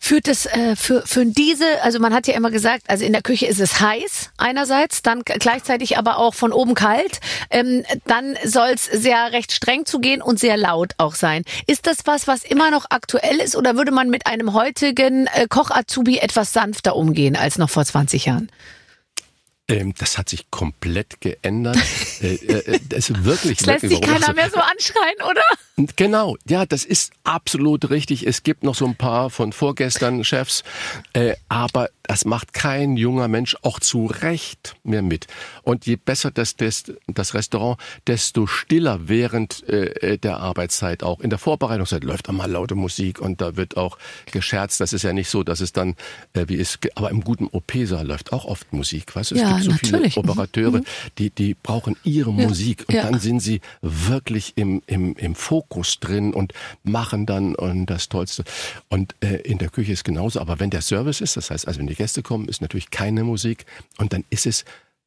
Führt es äh, für, für diese, also man hat ja immer gesagt, also in der Küche ist es heiß einerseits, dann gleichzeitig aber auch von oben kalt. Ähm, dann soll es sehr recht streng zugehen und sehr laut auch sein. Ist das was, was immer noch aktuell ist oder würde man mit einem heutigen äh, Koch-Azubi etwas sanfter umgehen als noch vor 20 Jahren? Ähm, das hat sich komplett geändert. äh, äh, das ist wirklich, Es lässt wirklich sich keiner mehr so anschreien, oder? Genau, ja, das ist absolut richtig. Es gibt noch so ein paar von vorgestern Chefs, äh, aber das macht kein junger Mensch auch zu Recht mehr mit. Und je besser das, das, das Restaurant, desto stiller während äh, der Arbeitszeit auch. In der Vorbereitungszeit läuft auch mal laute Musik und da wird auch gescherzt. Das ist ja nicht so, dass es dann, äh, wie es, aber im guten OP-Saal läuft auch oft Musik. Weißt du, es Ja, gibt so natürlich. viele Mhm. Operateure, die, die brauchen ihre Ja, Musik und ja. dann sind sie wirklich im, im, im Fokus drin und machen dann und das Tollste. Und äh, in der Küche ist genauso. Aber wenn der Service ist, das heißt, also wenn die Gäste kommen, ist natürlich keine Musik und dann ist es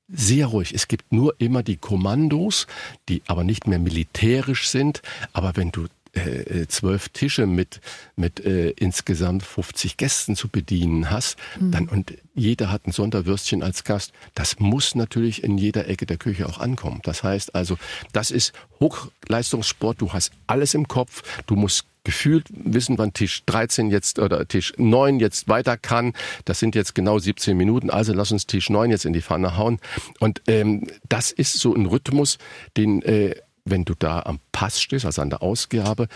sehr ruhig. Es gibt nur immer die Kommandos, die aber nicht mehr militärisch sind. Aber wenn du äh, äh, zwölf Tische mit, mit äh, insgesamt 50 Gästen zu bedienen hast, dann und jeder hat ein Sonderwürstchen als Gast, das muss natürlich in jeder Ecke der Küche auch ankommen. Das heißt also, das ist Hochleistungssport, du hast alles im Kopf, du musst gefühlt wissen, wann Tisch 13 jetzt oder Tisch 9 jetzt weiter kann. Das sind jetzt genau 17 Minuten, also lass uns Tisch 9 jetzt in die Pfanne hauen. Und ähm, das ist so ein Rhythmus, den äh, wenn du da am Pass stehst, also an der Ausgabe,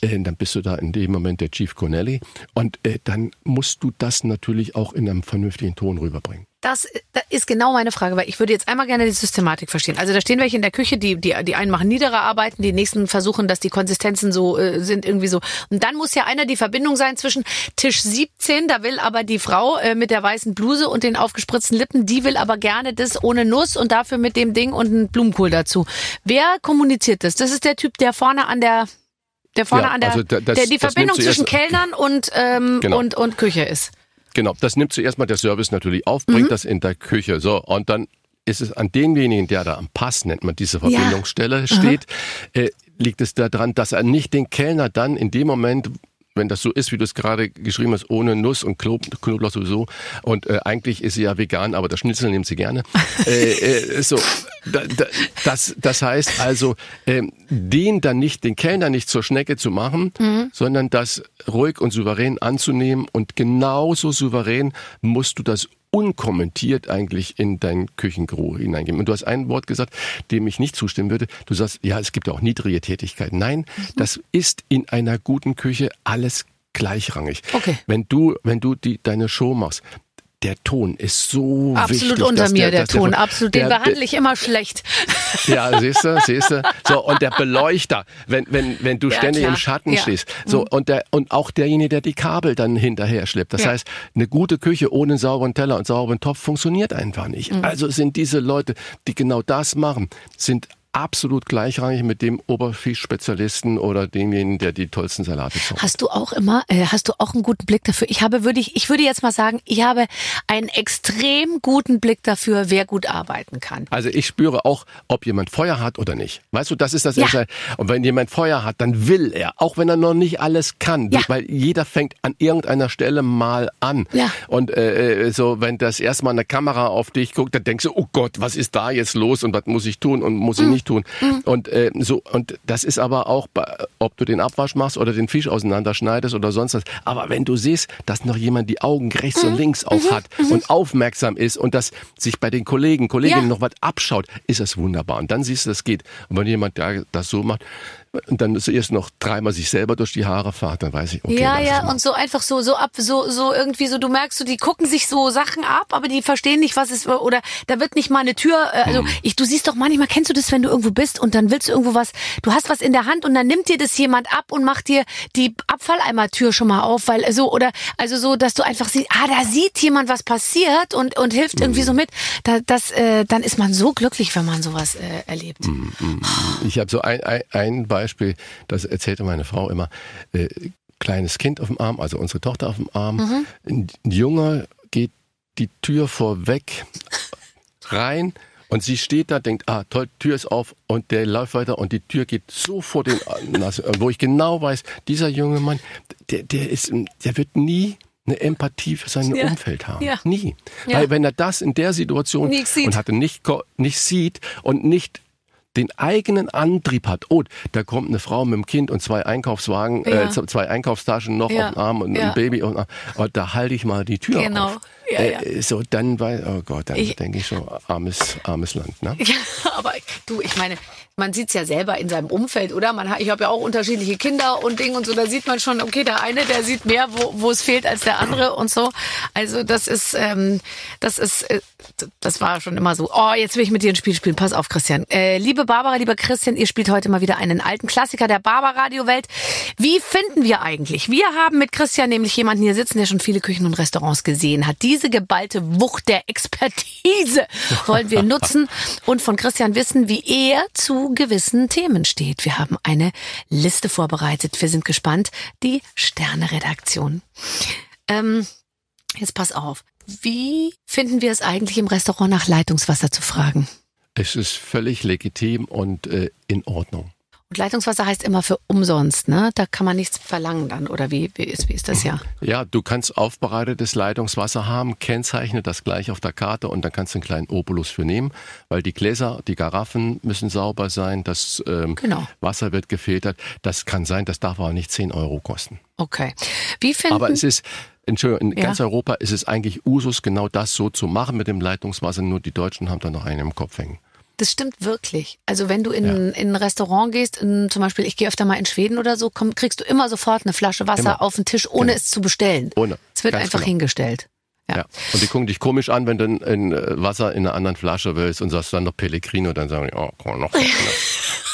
äh, dann bist du da in dem Moment der Chief Connelly und äh, dann musst du das natürlich auch in einem vernünftigen Ton rüberbringen. Das, das ist genau meine Frage, weil ich würde jetzt einmal gerne die Systematik verstehen. Also da stehen welche in der Küche, die, die, die einen machen niedere Arbeiten, die nächsten versuchen, dass die Konsistenzen so äh, sind, irgendwie so. Und dann muss ja einer die Verbindung sein zwischen Tisch 17, da will aber die Frau äh, mit der weißen Bluse und den aufgespritzten Lippen, die will aber gerne das ohne Nuss und dafür mit dem Ding und einen Blumenkohl dazu. Wer kommuniziert das? Das ist der Typ, der vorne an der der vorne Ja, an der, also da- das- der die Verbindung zwischen Kellnern und, ähm, Genau. und, und Küche ist. Genau, das nimmt zuerst mal der Service natürlich auf, bringt das in der Küche. So, und dann ist es an denjenigen, der da am Pass, nennt man diese Verbindungsstelle, steht, äh, liegt es daran, dass er nicht den Kellner dann in dem Moment wenn das so ist, wie du es gerade geschrieben hast, ohne Nuss und Knob Knoblauch sowieso. Und äh, eigentlich ist sie ja vegan, aber das Schnitzel nimmt sie gerne. äh, äh, so, da, da, das, das heißt also, äh, den dann nicht, den Kellner nicht zur Schnecke zu machen, mhm. sondern das ruhig und souverän anzunehmen und genauso souverän musst du das unkommentiert eigentlich in dein Küchengeruch hineingeben. Und du hast ein Wort gesagt, dem ich nicht zustimmen würde. Du sagst, ja, es gibt ja auch niedrige Tätigkeiten. Nein, mhm. das ist in einer guten Küche alles gleichrangig. Okay. Wenn du, wenn du die, deine Show machst, der Ton ist so absolut wichtig. unter mir, der, der, Ton, absolut. Den der, behandle ich immer schlecht. Ja, siehst du, siehst du. So, und der Beleuchter, wenn, wenn, wenn du ja, ständig klar. im Schatten ja. stehst. So, mhm. und der, und auch derjenige, der die Kabel dann hinterher schleppt. Das ja. heißt, eine gute Küche ohne einen sauberen Teller und sauberen Topf funktioniert einfach nicht. Mhm. Also sind diese Leute, die genau das machen, sind absolut gleichrangig mit dem Oberfischspezialisten oder demjenigen, der die tollsten Salate zaubert. Hast du auch immer, äh, hast du auch einen guten Blick dafür? Ich habe, würde ich, ich würde jetzt mal sagen, ich habe einen extrem guten Blick dafür, wer gut arbeiten kann. Also ich spüre auch, ob jemand Feuer hat oder nicht. Weißt du, das ist das ja. Erste. Und wenn jemand Feuer hat, dann will er, auch wenn er noch nicht alles kann, ja. weil jeder fängt an irgendeiner Stelle mal an. Ja. Und äh, äh so, wenn das erstmal eine Kamera auf dich guckt, dann denkst du, oh Gott, was ist da jetzt los und was muss ich tun und muss ich mhm. nicht nicht tun. Mhm. Und äh, so und das ist aber auch, ob du den Abwasch machst oder den Fisch auseinanderschneidest oder sonst was. Aber wenn du siehst, dass noch jemand die Augen rechts mhm. und links auf hat mhm. und aufmerksam ist und das sich bei den Kollegen, Kolleginnen ja. noch was abschaut, ist das wunderbar. Und dann siehst du, das geht. Und wenn jemand das so macht, und dann zuerst noch dreimal sich selber durch die Haare fahrt, dann weiß ich, okay. Ja, ja, und so einfach so, so ab, so, so irgendwie so, du merkst so, die gucken sich so Sachen ab, aber die verstehen nicht, was es, oder da wird nicht mal eine Tür, äh, also hm. ich, du siehst doch manchmal, kennst du das, wenn du irgendwo bist und dann willst du irgendwo was, du hast was in der Hand und dann nimmt dir das jemand ab und macht dir die Abfalleimertür schon mal auf, weil so, oder, also so, dass du einfach siehst, ah, da sieht jemand, was passiert und, und hilft irgendwie hm. so mit, da, das, äh, dann ist man so glücklich, wenn man sowas äh, erlebt. Hm, ich habe so ein, ein, ein Beispiel Beispiel, das erzählte meine Frau immer, äh, kleines Kind auf dem Arm, also unsere Tochter auf dem Arm, mhm. ein Junge geht die Tür vorweg rein und sie steht da, denkt, ah toll, Tür ist auf und der läuft weiter und die Tür geht so vor den Nase, wo ich genau weiß, dieser junge Mann, der, der ist, der wird nie eine Empathie für sein ja. Umfeld haben. Ja. Nie. Ja. Weil wenn er das in der Situation und hatte nicht, nicht sieht und nicht den eigenen Antrieb hat. Oh, da kommt eine Frau mit dem Kind und zwei Einkaufswagen, ja. äh, zwei Einkaufstaschen noch ja. auf dem Arm und ja. ein Baby und, und oh, da halte ich mal die Tür genau. auf. Ja, äh, so dann weil oh Gott, dann denke ich schon armes armes Land, ne? Ja, aber du, ich meine, man sieht's ja selber in seinem Umfeld, oder? Man ich habe ja auch unterschiedliche Kinder und Ding und so, da sieht man schon, okay, der eine, der sieht mehr, wo, wo es fehlt als der andere und so. Also das ist ähm, das ist äh, das war schon immer so. Oh, jetzt will ich mit dir ein Spiel spielen. Pass auf, Christian. Äh, liebe Barbara, lieber Christian, ihr spielt heute mal wieder einen alten Klassiker der Barbara-Radio-Welt. Wie finden wir eigentlich? Wir haben mit Christian nämlich jemanden hier sitzen, der schon viele Küchen und Restaurants gesehen hat. Diese geballte Wucht der Expertise wollen wir nutzen und von Christian wissen, wie er zu gewissen Themen steht. Wir haben eine Liste vorbereitet. Wir sind gespannt. Die Sterne-Redaktion. Ähm, jetzt pass auf. Wie finden wir es eigentlich im Restaurant nach Leitungswasser zu fragen? Es ist völlig legitim und äh, in Ordnung. Und Leitungswasser heißt immer für umsonst, ne? Da kann man nichts verlangen dann, oder wie, wie, ist, wie ist das ja? Ja, du kannst aufbereitetes Leitungswasser haben, kennzeichne das gleich auf der Karte und dann kannst du einen kleinen Obolus für nehmen, weil die Gläser, die Garaffen müssen sauber sein, das ähm, genau. Wasser wird gefiltert. Das kann sein, das darf aber nicht 10 Euro kosten. Okay. Wie finden... Aber es ist, Entschuldigung, in ja. ganz Europa ist es eigentlich Usus, genau das so zu machen mit dem Leitungswasser, nur die Deutschen haben da noch einen im Kopf hängen. Das stimmt wirklich. Also wenn du in, ja. in ein Restaurant gehst, in, zum Beispiel, ich gehe öfter mal in Schweden oder so, komm, kriegst du immer sofort eine Flasche Wasser immer. auf den Tisch, ohne genau. es zu bestellen. Ohne. Es wird Ganz einfach genau. hingestellt. Ja. ja. Und die gucken dich komisch an, wenn du ein, äh, Wasser in einer anderen Flasche willst und sagst dann noch Pellegrino, dann sagen die, oh, komm, noch.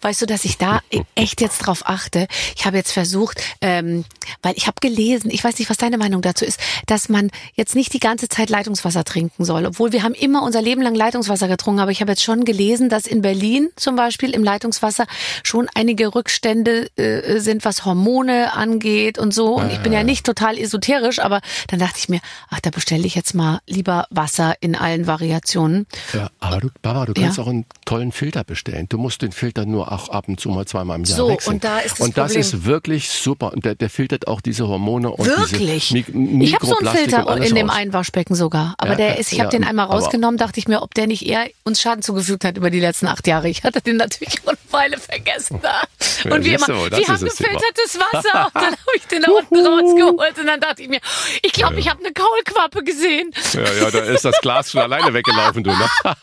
Weißt du, dass ich da echt jetzt drauf achte? Ich habe jetzt versucht, ähm, weil ich habe gelesen, ich weiß nicht, was deine Meinung dazu ist, dass man jetzt nicht die ganze Zeit Leitungswasser trinken soll. Obwohl wir haben immer unser Leben lang Leitungswasser getrunken, aber ich habe jetzt schon gelesen, dass in Berlin zum Beispiel im Leitungswasser schon einige Rückstände äh, sind, was Hormone angeht und so. Und ich bin ja nicht total esoterisch, aber dann dachte ich mir, ach, da bestelle ich jetzt mal lieber Wasser in allen Variationen. Ja, aber du, Baba, du kannst ja. auch einen tollen Filter bestellen. Du musst den Filter nur auch ab und zu mal zweimal im Jahr So, wechseln. und da ist das Und das Problem. ist wirklich super. Und der, der filtert auch diese Hormone und Wirklich? diese Mi ich habe so einen Filter in dem raus. Einwaschbecken sogar. Aber Ja, der ja, ist, ich habe ja, den einmal aber- rausgenommen, dachte ich mir, ob der nicht eher uns Schaden zugefügt hat über die letzten acht Jahre. Ich hatte den natürlich schon eine Weile vergessen da. Ja, Und wie immer, wir haben Thema. gefiltertes Wasser. Und dann habe ich den da unten rausgeholt und dann dachte ich mir, ich glaube, ich habe eine Kaulquappe gesehen. Ja, ja, da ist das Glas schon alleine weggelaufen, du. Ne?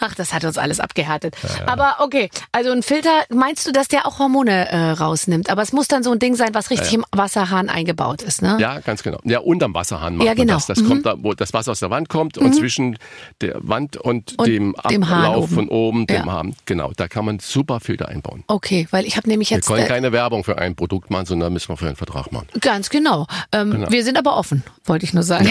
Ach, das hat uns alles abgehärtet. Aber okay, also ein Filter, meinst du, dass der auch Hormone äh, rausnimmt? Aber es muss dann so ein Ding sein, was richtig im Wasserhahn eingebaut ist, ne? Ja, ganz genau. Ja, unterm Wasserhahn macht Ja, genau. man das. Das kommt da, wo das Wasser aus der Wand kommt und zwischen der Wand und, Und dem Ablauf oben. von oben, dem Ja. Hahn. Genau, da kann man super Filter einbauen. Okay, weil ich habe nämlich Wir jetzt können äh, keine Werbung für ein Produkt machen, sondern müssen wir für einen Vertrag machen. ganz genau. Ähm, Wir sind aber offen, wollte ich nur sagen.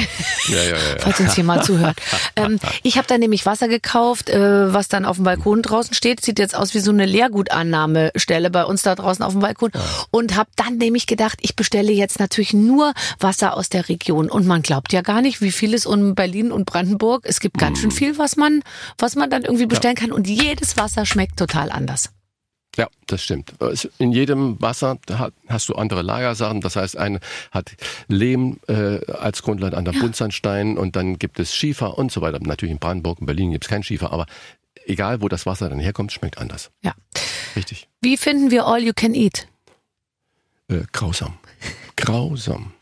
Ja, ja, ja. ja. Falls uns jemand zuhört. Ähm, ich habe da nämlich Wasser gekauft, äh, was dann auf dem Balkon draußen steht. Sieht jetzt aus wie so eine Leergutannahmestelle bei uns da draußen auf dem Balkon. Und habe dann nämlich gedacht, ich bestelle jetzt natürlich nur Wasser aus der Region. Und man glaubt ja gar nicht, wie viel es in Berlin und Brandenburg. Es gibt ganz schön viel, was man, was man dann irgendwie bestellen kann. Und jedes Wasser schmeckt total anders. Ja, das stimmt. In jedem Wasser hast du andere Lagersachen. Das heißt, eine hat Lehm äh, als Grundlage, andere Buntsandstein und dann gibt es Schiefer und so weiter. Natürlich in Brandenburg und Berlin gibt es keinen Schiefer, aber egal, wo das Wasser dann herkommt, schmeckt anders. Ja. Richtig. Wie finden wir All You Can Eat? Äh, grausam. Grausam.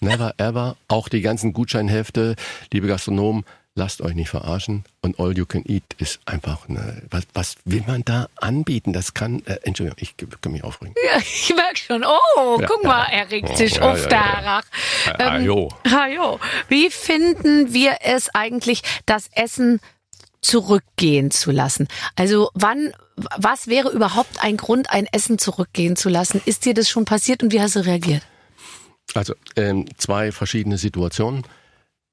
Never ever. Auch die ganzen Gutscheinhefte, liebe Gastronomen, lasst euch nicht verarschen. Und All You Can Eat ist einfach eine, was, was will man da anbieten? Das kann, äh, Entschuldigung, ich kann mich aufregen. Ja, ich merke schon. Oh, Ja, guck ja. mal, er regt Oh, sich ja, auf ja, der ja. Rach. Ah, jo. Ah, jo. Wie finden wir es eigentlich, das Essen zurückgehen zu lassen? Also wann, was wäre überhaupt ein Grund, ein Essen zurückgehen zu lassen? Ist dir das schon passiert und wie hast du reagiert? Also ähm, zwei verschiedene Situationen.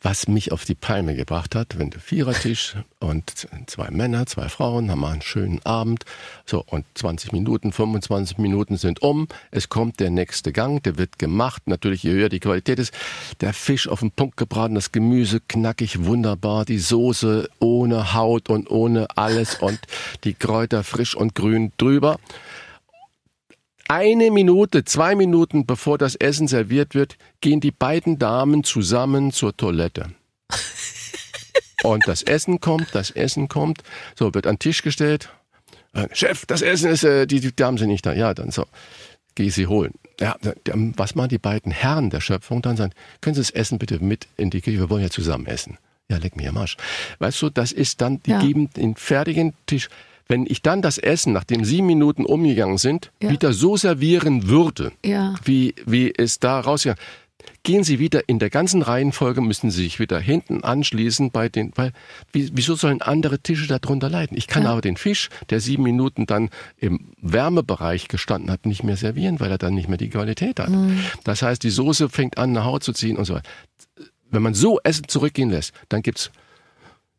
Was mich auf die Palme gebracht hat, wenn der Vierertisch und zwei Männer, zwei Frauen haben einen schönen Abend. So, und 20 Minuten, 25 Minuten sind um. Es kommt der nächste Gang, der wird gemacht. Natürlich, je höher die Qualität ist, der Fisch auf den Punkt gebraten, das Gemüse knackig, wunderbar, die Soße ohne Haut und ohne alles und die Kräuter frisch und grün drüber eine Minute, zwei Minuten bevor das Essen serviert wird, gehen die beiden Damen zusammen zur Toilette. Und das Essen kommt, das Essen kommt, so wird an den Tisch gestellt. Äh, Chef, das Essen ist, äh, die, die Damen sind nicht da. Ja, dann so, geh sie holen. Ja, da- da- was machen die beiden Herren der Schöpfung dann sagen? Können Sie das Essen bitte mit in die Küche? Wir wollen ja zusammen essen. Ja, leck mir am Arsch. Weißt du, das ist dann, die Ja. geben den fertigen Tisch. Wenn ich dann das Essen, nachdem sieben Minuten umgegangen sind, Ja. wieder so servieren würde, Ja. wie, wie es da rausgegangen gehen Sie wieder in der ganzen Reihenfolge, müssen Sie sich wieder hinten anschließen bei den, weil, wie, wieso sollen andere Tische darunter leiden? Ich kann Ja. aber den Fisch, der sieben Minuten dann im Wärmebereich gestanden hat, nicht mehr servieren, weil er dann nicht mehr die Qualität hat. Mhm. Das heißt, die Soße fängt an, eine Haut zu ziehen und so weiter. Wenn man so Essen zurückgehen lässt, dann gibt's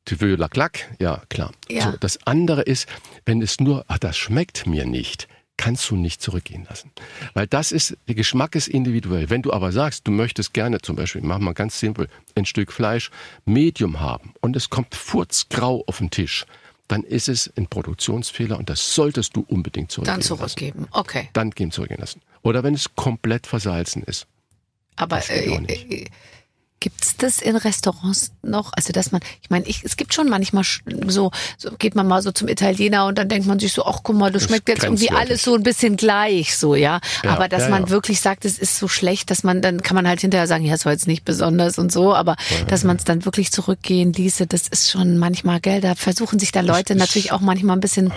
Tüvö la Clack, ja klar. Ja. So, das andere ist, wenn es nur, ach, das schmeckt mir nicht, kannst du nicht zurückgehen lassen. Weil das ist, der Geschmack ist individuell. Wenn du aber sagst, du möchtest gerne zum Beispiel, machen wir ganz simpel, ein Stück Fleisch Medium haben und es kommt furzgrau auf den Tisch, dann ist es ein Produktionsfehler und das solltest du unbedingt zurückgehen Dann lassen. zurückgeben. Okay. Dann gehen zurückgehen lassen. Oder wenn es komplett versalzen ist. Aber äh, nicht. äh, gibt's das in Restaurants noch? Also dass man, ich meine, ich, es gibt schon manchmal so, so geht man mal so zum Italiener und dann denkt man sich so, ach guck mal, das Das schmeckt jetzt irgendwie alles so ein bisschen gleich, so ja. Ja, aber dass ja, man ja. wirklich sagt, es ist so schlecht, dass man dann kann man halt hinterher sagen, ja, es war jetzt nicht besonders und so, aber dass man es dann wirklich zurückgehen ließe, das ist schon manchmal, gell, da versuchen sich da Leute natürlich auch manchmal ein bisschen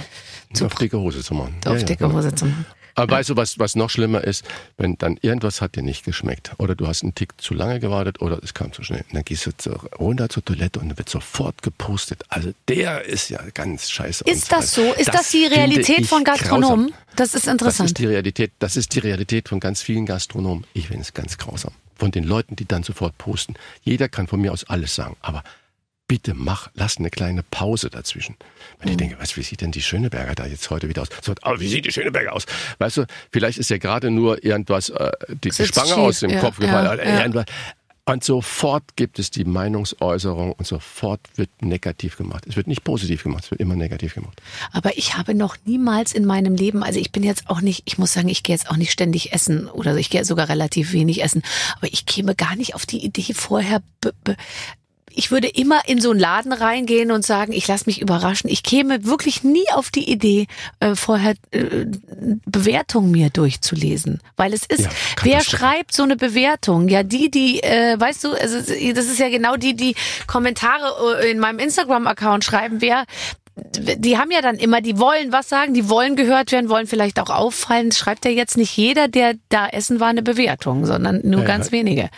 zu auf dicke Hose zu machen. auf dicke. Hose zu machen. Aber weißt du, was, was noch schlimmer ist? Wenn dann irgendwas hat dir nicht geschmeckt oder du hast einen Tick zu lange gewartet oder es kam zu schnell. Und dann gehst du zu, runter zur Toilette und dann wird sofort gepostet. Also der ist ja ganz scheiße. Ist das so? Ist das, die finde Realität von Gastronomen? grausam. Das ist Das interessant. ist die Realität. Das ist die Realität von ganz vielen Gastronomen. Ich finde es ganz grausam. Von den Leuten, die dann sofort posten. Jeder kann von mir aus alles sagen, aber bitte mach, lass eine kleine Pause dazwischen. Wenn Mhm. ich denke, was, wie sieht denn die Schöneberger da jetzt heute wieder aus? So, aber wie sieht die Schöneberger aus? Weißt du, vielleicht ist ja gerade nur irgendwas, äh, die, die Spange schief, aus dem ja, Kopf gefallen. ja, ja. Und sofort gibt es die Meinungsäußerung und sofort wird negativ gemacht. Es wird nicht positiv gemacht, es wird immer negativ gemacht. Aber ich habe noch niemals in meinem Leben, also ich bin jetzt auch nicht, ich muss sagen, ich gehe jetzt auch nicht ständig essen oder ich gehe sogar relativ wenig essen, aber ich käme gar nicht auf die Idee vorher, ich würde immer in so einen Laden reingehen und sagen, ich lasse mich überraschen. Ich käme wirklich nie auf die Idee, äh, vorher äh, Bewertung mir durchzulesen. Weil es ist, Ja, wer schreibt so eine Bewertung? Ja, die, die, äh, weißt du, also das ist ja genau die, die Kommentare äh, in meinem Instagram-Account schreiben, wer die haben ja dann immer, die wollen was sagen, die wollen gehört werden, wollen vielleicht auch auffallen. Schreibt ja jetzt nicht jeder, der da essen war, eine Bewertung, sondern nur Ja, ganz ja. wenige.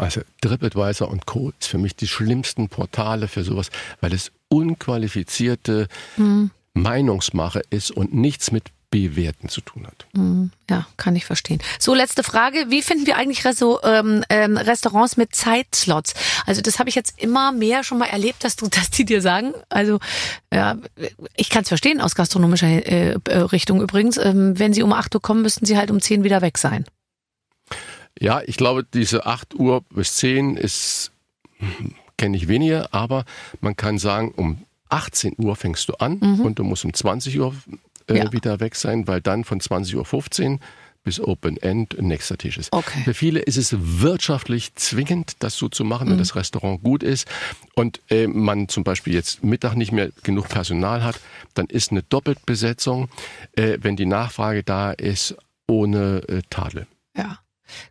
Also TripAdvisor und Co. ist für mich die schlimmsten Portale für sowas, weil es unqualifizierte Meinungsmache ist und nichts mit Bewerten zu tun hat. Ja, kann ich verstehen. So, letzte Frage. Wie finden wir eigentlich Reso, ähm, ähm, Restaurants mit Zeitslots? Also das habe ich jetzt immer mehr schon mal erlebt, dass du, dass die dir sagen. Also ja, ich kann es verstehen aus gastronomischer äh, Richtung übrigens. Ähm, wenn sie um 8 Uhr kommen, müssten sie halt um 10 wieder weg sein. Ja, ich glaube, diese 8 Uhr bis 10 ist, kenne ich weniger, aber man kann sagen, um 18 Uhr fängst du an und du musst um 20 Uhr äh, Ja. wieder weg sein, weil dann von 20.15 Uhr bis Open End ein nächster Tisch ist. Okay. Für viele ist es wirtschaftlich zwingend, das so zu machen, wenn das Restaurant gut ist und äh, man zum Beispiel jetzt Mittag nicht mehr genug Personal hat, dann ist eine Doppeltbesetzung, äh, wenn die Nachfrage da ist, ohne äh, Tadel. Ja.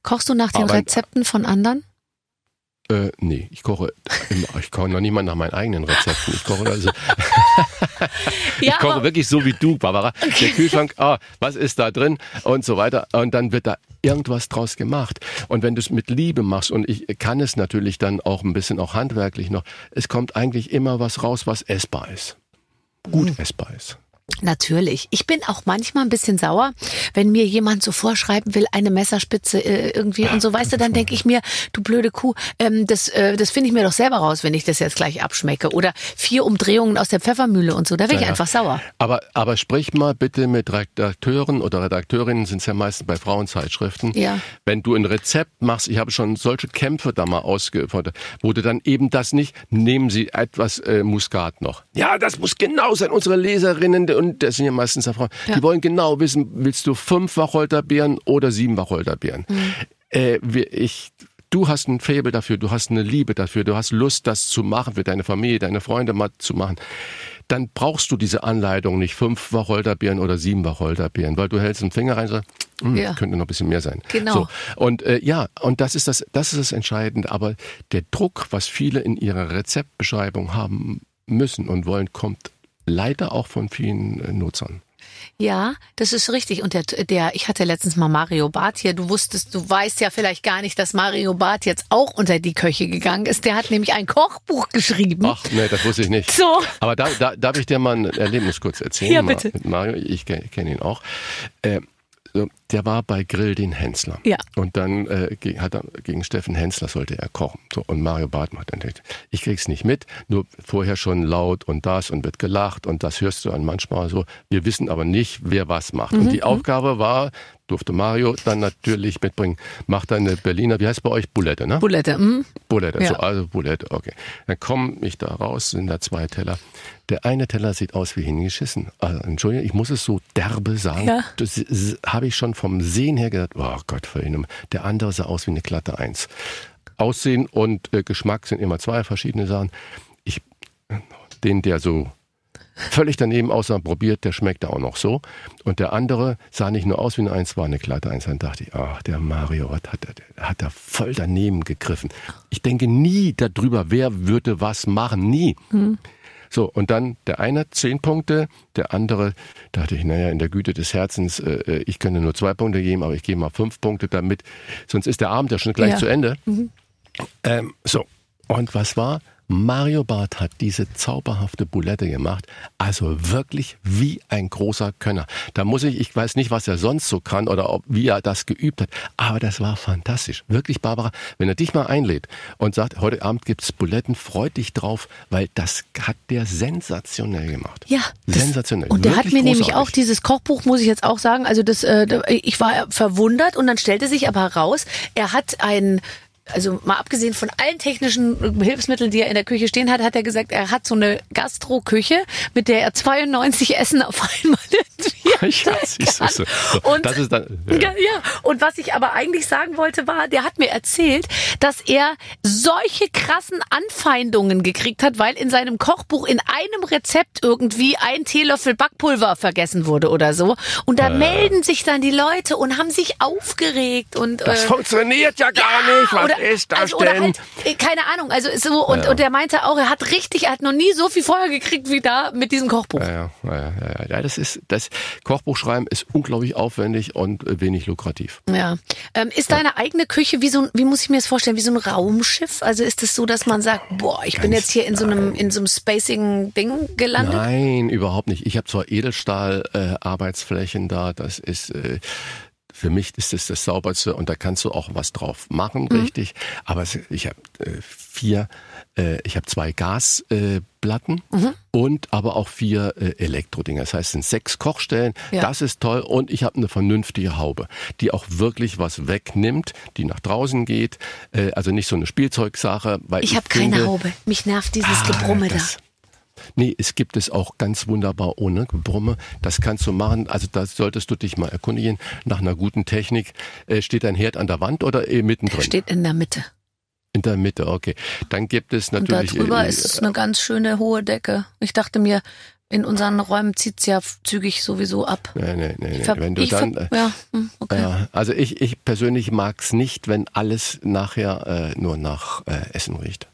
Kochst du nach den Aber- Rezepten von anderen? Äh, nee, ich koche, immer- ich koche noch nicht mal nach meinen eigenen Rezepten. Ich koche also, Ja, ich koche wirklich so wie du, Barbara. Der Kühlschrank, ah, was ist da drin und so weiter. Und dann wird da irgendwas draus gemacht. Und wenn du es mit Liebe machst, und ich kann es natürlich dann auch ein bisschen auch handwerklich noch, es kommt eigentlich immer was raus, was essbar ist. Gut essbar ist. Natürlich. Ich bin auch manchmal ein bisschen sauer, wenn mir jemand so vorschreiben will, eine Messerspitze äh, irgendwie und so, weißt du, dann denke ich mir, du blöde Kuh, ähm, das, äh, das finde ich mir doch selber raus, wenn ich das jetzt gleich abschmecke. Oder vier Umdrehungen aus der Pfeffermühle und so, da wäre ich Ja, einfach sauer. Aber, aber sprich mal bitte mit Redakteuren oder Redakteurinnen, sind es ja meistens bei Frauenzeitschriften. Ja. Wenn du ein Rezept machst, ich habe schon solche Kämpfe da mal ausgefordert, wo du dann eben das nicht, nehmen Sie etwas äh, Muskat noch. Ja, das muss genau sein. Unsere Leserinnen, und das sind ja meistens ja Frauen, Ja. die wollen genau wissen, willst du fünf Wacholderbeeren oder sieben Wacholderbeeren? Mhm. Äh, ich, du hast ein Faible dafür, du hast eine Liebe dafür, du hast Lust, das zu machen, für deine Familie, deine Freunde mal zu machen. Dann brauchst du diese Anleitung nicht fünf Wacholderbeeren oder sieben Wacholderbeeren, weil du hältst den Finger rein und sagst, hm, Ja. könnte noch ein bisschen mehr sein. Genau. So. Und äh, ja, und das ist das, das ist das Entscheidende. Aber der Druck, was viele in ihrer Rezeptbeschreibung haben müssen und wollen, kommt leider auch von vielen äh, Nutzern. Ja, das ist richtig. Und der, der, ich hatte letztens mal Mario Barth hier. Du wusstest, du weißt ja vielleicht gar nicht, dass Mario Barth jetzt auch unter die Köche gegangen ist. Der hat nämlich ein Kochbuch geschrieben. Ach, nee, das wusste ich nicht. So. Aber da, da darf ich dir mal ein Erlebnis kurz erzählen. Ja, bitte. Mario, ich kenne kenn ihn auch. Äh, so, der war bei Grill den Hensler. Ja. Und dann äh, hat er gegen Steffen Hensler sollte er kochen. So, und Mario Barth macht dann, ich krieg's nicht mit, nur vorher schon laut und das und wird gelacht und das hörst du dann manchmal so. Wir wissen aber nicht, wer was macht. Und die Aufgabe war, durfte Mario dann natürlich mitbringen, macht eine Berliner, wie heißt bei euch, Bulette, ne? Bulette. Hm? Bulette, Ja. so, also Bulette, okay. Dann komme ich da raus, sind da zwei Teller. Der eine Teller sieht aus wie hingeschissen. Also, Entschuldigung, ich muss es so derbe sagen. Ja. Das ist- habe ich schon vom Sehen her gedacht, oh Gott. Der andere sah aus wie eine glatte Eins. Aussehen und äh, Geschmack sind immer zwei verschiedene Sachen. Ich, den, der so völlig daneben aussah, probiert, der schmeckte auch noch so. Und der andere sah nicht nur aus wie eine Eins, war eine glatte Eins. Dann dachte ich, ach, der Mario, was hat er, hat da voll daneben gegriffen. Ich denke nie darüber, wer würde was machen, nie. So, und dann der eine zehn Punkte, der andere dachte ich, naja, in der Güte des Herzens, äh, äh, ich könnte nur zwei Punkte geben, aber ich gebe mal fünf Punkte damit, sonst ist der Abend ja schon gleich Ja. zu Ende. Ähm, so, und was war? Mario Barth hat diese zauberhafte Boulette gemacht, also wirklich wie ein großer Könner. Da muss ich, ich weiß nicht, was er sonst so kann oder ob, wie er das geübt hat, aber das war fantastisch. Wirklich, Barbara, wenn er dich mal einlädt und sagt, heute Abend gibt's Buletten, freut dich drauf, weil das hat der sensationell gemacht. Ja, sensationell. Und der hat mir nämlich großartig. auch dieses Kochbuch, muss ich jetzt auch sagen, also das, äh, ich war verwundert und dann stellte sich aber heraus, er hat ein also mal abgesehen von allen technischen Hilfsmitteln, die er in der Küche stehen hat, hat er gesagt, er hat so eine Gastro-Küche, mit der er 92 Essen auf einmal Ja, siehst du, so. So, Und, das ist dann, ja. ja. ja, und was ich aber eigentlich sagen wollte war, der hat mir erzählt, dass er solche krassen Anfeindungen gekriegt hat, weil in seinem Kochbuch in einem Rezept irgendwie ein Teelöffel Backpulver vergessen wurde oder so. Und da melden sich dann die Leute und haben sich aufgeregt und Das äh, funktioniert ja gar nicht. Was oder, ist das also, oder denn? Halt, äh, keine Ahnung, also so und, und er meinte auch, er hat richtig, er hat noch nie so viel Feuer gekriegt wie da mit diesem Kochbuch. Ja, ja, ja, ja, ja. ja, das ist das Kochbuchschreiben ist unglaublich aufwendig und äh, wenig lukrativ. Ja. Ähm, ist deine eigene Küche wie so ein, wie muss ich mir das vorstellen, wie so ein Raumschiff? Also ist es so, dass man sagt, boah, ich bin Ganz- jetzt hier in so einem, in so einem spacigen Ding gelandet? Nein, überhaupt nicht. Ich habe zwar Edelstahl-Arbeitsflächen da, das ist äh, für mich ist das das sauberste und da kannst du auch was drauf machen, Mhm. richtig. Aber es, ich habe äh, vier, äh, ich habe zwei Gasplatten äh, Mhm. und aber auch vier äh, Elektrodinger. Das heißt, es sind sechs Kochstellen. Ja. Das ist toll und ich habe eine vernünftige Haube, die auch wirklich was wegnimmt, die nach draußen geht. Äh, also nicht so eine Spielzeugsache. Weil Ich habe keine Haube. Mich nervt dieses Ah, Gebrumme da. Nee, es gibt es auch ganz wunderbar ohne Gebrumme. Das kannst du machen. Also da solltest du dich mal erkundigen. Nach einer guten Technik äh, steht ein Herd an der Wand oder eh mittendrin? Steht in der Mitte. in der Mitte, okay. Dann gibt es Und natürlich. drüber äh, ist es eine ganz schöne hohe Decke. Ich dachte mir, in unseren Räumen zieht's ja zügig sowieso ab. Nee, nee, nee, nee. Wenn du dann. äh, ja, hm, okay. ja, also ich, ich persönlich mag's nicht, wenn alles nachher äh, nur nach äh, Essen riecht.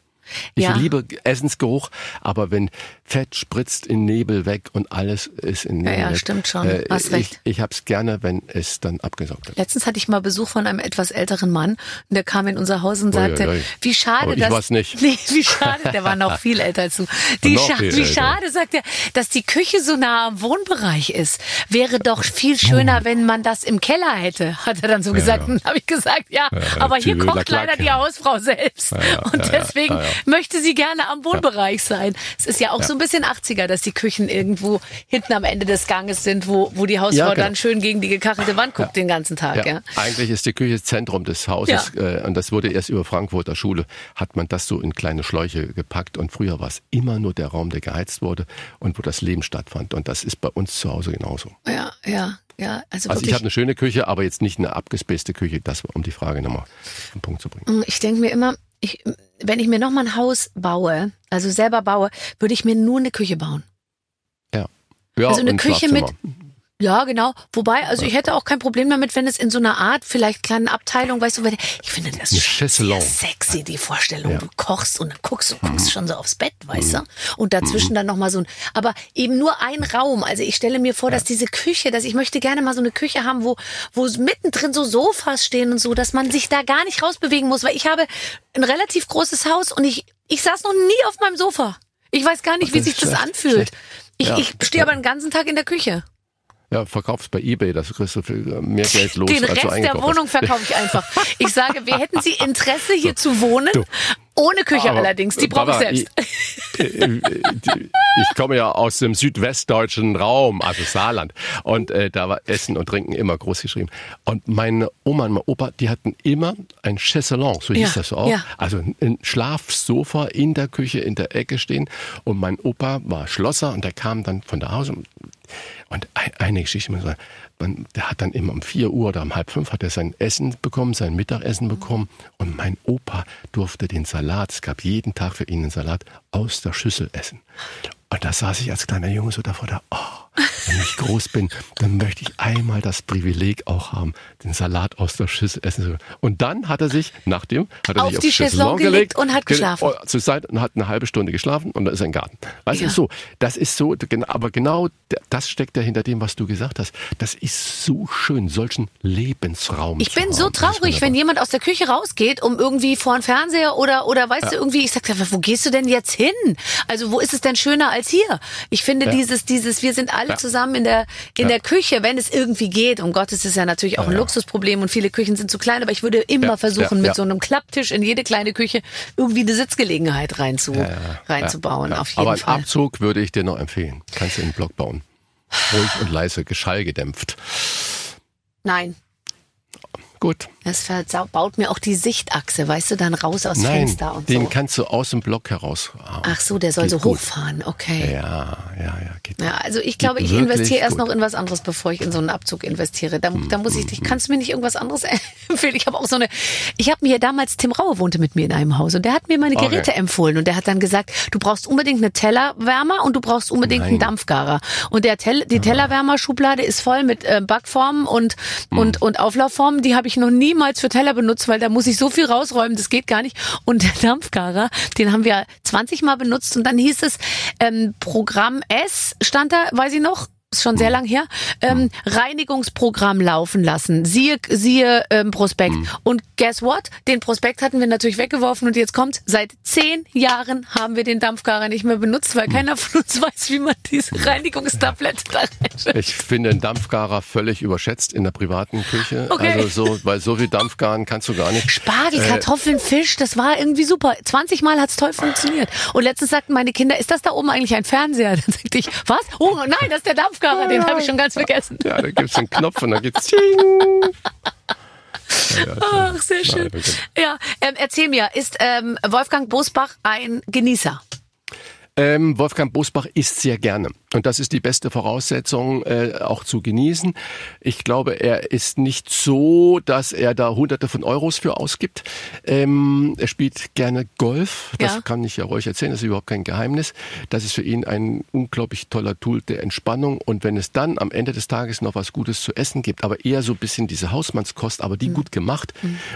Ich Ja. liebe Essensgeruch, aber wenn Fett spritzt in Nebel weg und alles ist in Ja, Nebel ja, weg, stimmt schon. Äh, Hast recht. Ich, ich hab's gerne, wenn es dann abgesaugt wird. Letztens hatte ich mal Besuch von einem etwas älteren Mann und der kam in unser Haus und sagte, ui, ui. wie schade, Aber ich dass war's nicht. Nee, wie schade, der war noch viel älter als du. Die scha wie älter. schade, sagt er, dass die Küche so nah am Wohnbereich ist. Wäre doch viel schöner, wenn man das im Keller hätte, hat er dann so gesagt. ja. Und habe ich gesagt, ja, aber hier kocht leider die Hausfrau selbst. ja, und ja, ja, deswegen ja, ja. Möchte sie gerne am Wohnbereich sein. Es ist ja auch so ein bisschen 80er, dass die Küchen irgendwo hinten am Ende des Ganges sind, wo, wo die Hausfrau genau. dann schön gegen die gekachelte Wand guckt den ganzen Tag. Ja. Eigentlich ist die Küche Zentrum des Hauses äh, und das wurde erst über Frankfurter Schule, hat man das so in kleine Schläuche gepackt und früher war es immer nur der Raum, der geheizt wurde und wo das Leben stattfand und das ist bei uns zu Hause genauso. Ja, ja, ja. Also, Also ich habe eine schöne Küche, aber jetzt nicht eine abgespacete Küche, das um die Frage nochmal auf den Punkt zu bringen. Ich denke mir immer, ich, wenn ich mir noch mal ein Haus baue, also selber baue, würde ich mir nur eine Küche bauen. Ja. Ja, Also eine Küche Schlafzimmer. Ja, genau. Wobei, also ich hätte auch kein Problem damit, wenn es in so einer Art, vielleicht kleinen Abteilung, weißt du, weil ich finde das schon sehr sexy, die Vorstellung. Ja. Mhm. Du kochst und dann guckst du guckst schon so aufs Bett, weißt du? Und dazwischen dann nochmal so ein, aber eben nur ein Raum. Also ich stelle mir vor, dass diese Küche, dass ich möchte gerne mal so eine Küche haben, wo, wo mittendrin so Sofas stehen und so, dass man sich da gar nicht rausbewegen muss, weil ich habe ein relativ großes Haus und ich, ich saß noch nie auf meinem Sofa. Ich weiß gar nicht, wie sich das anfühlt. schlecht. Ich, Ja. ich stehe aber den ganzen Tag in der Küche. Ja, verkaufst bei Ebay, das kriegst du viel mehr Geld los, Den als Rest du der Wohnung verkaufe ich einfach. Ich sage, wir hätten Sie Interesse hier zu wohnen? Ohne Küche Aber, allerdings, die brauche ich selbst. Ich, äh, ich komme ja aus dem südwestdeutschen Raum, also Saarland. Und äh, da war Essen und Trinken immer groß geschrieben. Und meine Oma und mein Opa, die hatten immer ein Chaiselong, so hieß Ja, das auch. ja. Also ein Schlafsofa in der Küche, in der Ecke stehen. Und mein Opa war Schlosser und der kam dann von da Hause. Und ein- eine Geschichte, muss ich sagen, man, der hat dann immer um 4 Uhr oder um halb fünf hat er sein Essen bekommen, sein Mittagessen bekommen. Und mein Opa durfte den Salat, es gab jeden Tag für ihn einen Salat, aus der Schüssel essen. Und da saß ich als kleiner Junge so davor, da, oh, wenn ich groß bin, dann möchte ich einmal das Privileg auch haben, den Salat aus der Schüssel essen zu können. Und dann hat er sich, nachdem, hat er Auf sich die aufs Chaiselong Chaiselong gelegt und hat ge- geschlafen. oh, zur Seite und hat eine halbe Stunde geschlafen und da ist ein Garten. Weißt Ja. du, so, das ist so, aber genau das steckt ja hinter dem, was du gesagt hast. Das ist so schön, solchen Lebensraum. Ich bin so haben. Ist traurig, wenn jemand aus der Küche rausgeht, um irgendwie vor den Fernseher oder, oder weißt du, irgendwie, ich sag, wo gehst du denn jetzt hin? Also wo ist es denn schöner als hier? Ich finde dieses, dieses, wir sind alle Ja. zusammen in der, in Ja. der Küche, wenn es irgendwie geht. Um Gottes ist ja natürlich auch ein Luxusproblem und viele Küchen sind zu klein, aber ich würde immer versuchen, mit so einem Klapptisch in jede kleine Küche irgendwie eine Sitzgelegenheit reinzu, reinzubauen, auf jeden Aber Fall. Abzug würde ich dir noch empfehlen. Kannst du in den Block bauen. Ruhig und leise, geschallgedämpft. Nein. Gut. Das verbaut mir auch die Sichtachse, weißt du, dann raus aus Nein, Fenster und den so. kannst du aus dem Block heraus. Ach so, der soll so gut. hochfahren, okay. Ja, ja, ja, geht. Ja, also ich glaube, ich investiere erst gut. noch in was anderes, bevor ich in so einen Abzug investiere. Da, da muss ich dich, kannst du mir nicht irgendwas anderes empfehlen? Ich habe auch so eine, ich habe mir damals, Tim Raue wohnte mit mir in einem Haus und der hat mir meine Okay. Geräte empfohlen und der hat dann gesagt, du brauchst unbedingt eine Tellerwärmer und du brauchst unbedingt einen Nein. Dampfgarer. Und der Tell, die Tellerwärmerschublade ist voll mit äh, Backformen und, Hm. und, und Auflaufformen. Die habe ich noch niemals für Teller benutzt, weil da muss ich so viel rausräumen, das geht gar nicht. Und der Dampfgarer, den haben wir 20 Mal benutzt und dann hieß es, ähm, Programm S stand da, weiß ich noch, ist schon sehr lang her, ähm, Reinigungsprogramm laufen lassen. Siehe, siehe ähm, Prospekt. Und guess what? Den Prospekt hatten wir natürlich weggeworfen und jetzt kommt, seit zehn Jahren haben wir den Dampfgarer nicht mehr benutzt, weil keiner von uns weiß, wie man diese Reinigungstablette da reinstellt. Ich finde den Dampfgarer völlig überschätzt in der privaten Küche. Okay. Also so, weil so viel Dampfgaren kannst du gar nicht. Spargel, Äh, Kartoffeln, Fisch, das war irgendwie super. 20 Mal hat's toll funktioniert. Und letztens sagten meine Kinder, ist das da oben eigentlich ein Fernseher? Dann sagte ich, was? Oh nein, das ist der Dampfgarer, den habe ich schon ganz vergessen. Ja, da gibt's einen Knopf und dann geht's. Ja, ja, Ach, sehr schön. Nein, okay. Ja, ähm, erzähl mir, ist ähm, Wolfgang Bosbach ein Genießer? Ähm, Wolfgang Bosbach isst sehr gerne. Und das ist die beste Voraussetzung, äh, auch zu genießen. Ich glaube, er ist nicht so, dass er da hunderte von Euros für ausgibt. Ähm, er spielt gerne Golf. Das Ja. kann ich ja euch erzählen, das ist überhaupt kein Geheimnis. Das ist für ihn ein unglaublich toller Tool der Entspannung. Und wenn es dann am Ende des Tages noch was Gutes zu essen gibt, aber eher so ein bisschen diese Hausmannskost, aber die gut gemacht,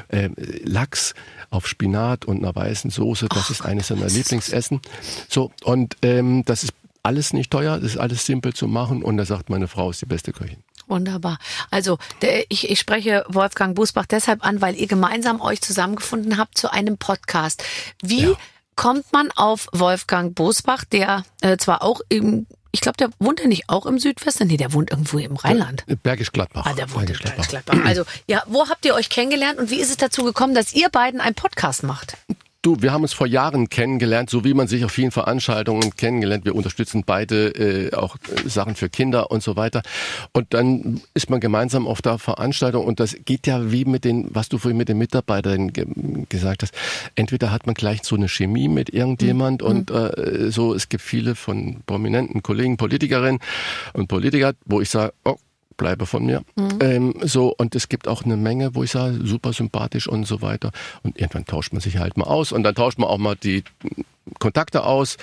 ähm, Lachs auf Spinat und einer weißen Soße, das ist eines seiner Lieblingsessen. So, und ähm, das ist alles nicht teuer, das ist alles simpel zu machen und da sagt meine Frau ist die beste Köchin. Wunderbar. Also der, ich, ich spreche Wolfgang Bosbach deshalb an, weil ihr gemeinsam euch zusammengefunden habt zu einem Podcast. Wie Ja. kommt man auf Wolfgang Bosbach, der äh, zwar auch im, ich glaube, der wohnt ja nicht auch im Südwesten, nee, der wohnt irgendwo im Rheinland. Bergisch Gladbach. Ah, der wohnt in Bergisch Gladbach. Bergisch Gladbach. Also, ja, wo habt ihr euch kennengelernt und wie ist es dazu gekommen, dass ihr beiden einen Podcast macht? Du, wir haben uns vor Jahren kennengelernt, so wie man sich auf vielen Veranstaltungen kennengelernt. Wir unterstützen beide äh, auch äh, Sachen für Kinder und so weiter. Und dann ist man gemeinsam auf der Veranstaltung und das geht ja wie mit den, was du vorhin mit den Mitarbeitern ge gesagt hast. Entweder hat man gleich so eine Chemie mit irgendjemand und äh, so, es gibt viele von prominenten Kollegen, Politikerinnen und Politiker, wo ich sage, oh, bleibe von mir. Ähm, so, und es gibt auch eine Menge, wo ich sage, super sympathisch und so weiter. Und irgendwann tauscht man sich halt mal aus und dann tauscht man auch mal die Kontakte aus.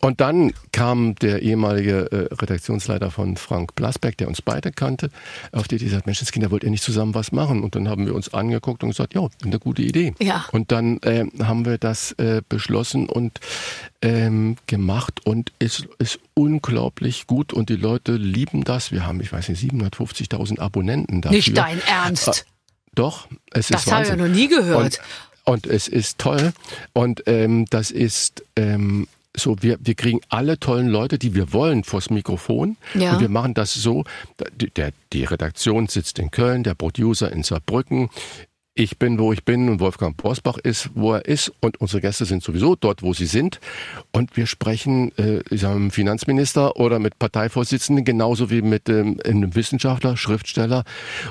Und dann kam der ehemalige äh, Redaktionsleiter von Frank Blasberg, der uns beide kannte, auf die Idee gesagt, Menschenskinder, wollt ihr nicht zusammen was machen? Und dann haben wir uns angeguckt und gesagt, ja, eine gute Idee. Ja. Und dann äh, haben wir das äh, beschlossen und ähm, gemacht und es ist unglaublich gut und die Leute lieben das. Wir haben, ich weiß nicht, 750.000 Abonnenten dafür. Nicht dein Ernst. Doch, es Das ist habe ich ja Wahnsinn. noch nie gehört. Und, und es ist toll. Und ähm, das ist ähm, so, wir, wir kriegen alle tollen Leute, die wir wollen, vors Mikrofon. Ja. Und wir machen das so, die, der, die Redaktion sitzt in Köln, der Producer in Saarbrücken. Ich bin, wo ich bin und Wolfgang Bosbach ist, wo er ist und unsere Gäste sind sowieso dort, wo sie sind. Und wir sprechen äh, ich sag, mal, mit dem Finanzminister oder mit Parteivorsitzenden genauso wie mit ähm, einem Wissenschaftler, Schriftsteller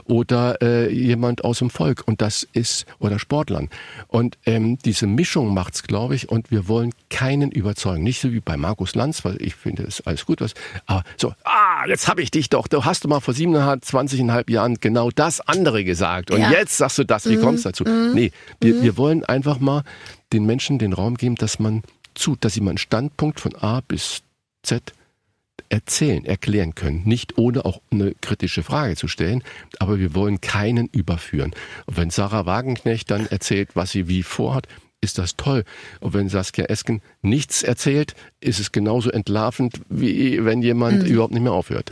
oder äh, jemand aus dem Volk. Und das ist, oder Sportlern. Und ähm, diese Mischung macht's, glaube ich, und wir wollen keinen überzeugen. Nicht so wie bei Markus Lanz, weil ich finde, es alles gut, was, aber so, ah, jetzt habe ich dich doch, du hast du mal vor 27,5 Jahren genau das andere gesagt. Und Ja. jetzt sagst du das, wie kommst du dazu? Nee, wir, wir wollen einfach mal den Menschen den Raum geben, dass man zu, dass sie mal einen Standpunkt von A bis Z erzählen, erklären können. Nicht ohne auch eine kritische Frage zu stellen, aber wir wollen keinen überführen. Und wenn Sarah Wagenknecht dann erzählt, was sie wie vorhat, ist das toll. Und wenn Saskia Esken nichts erzählt, ist es genauso entlarvend, wie wenn jemand überhaupt nicht mehr aufhört.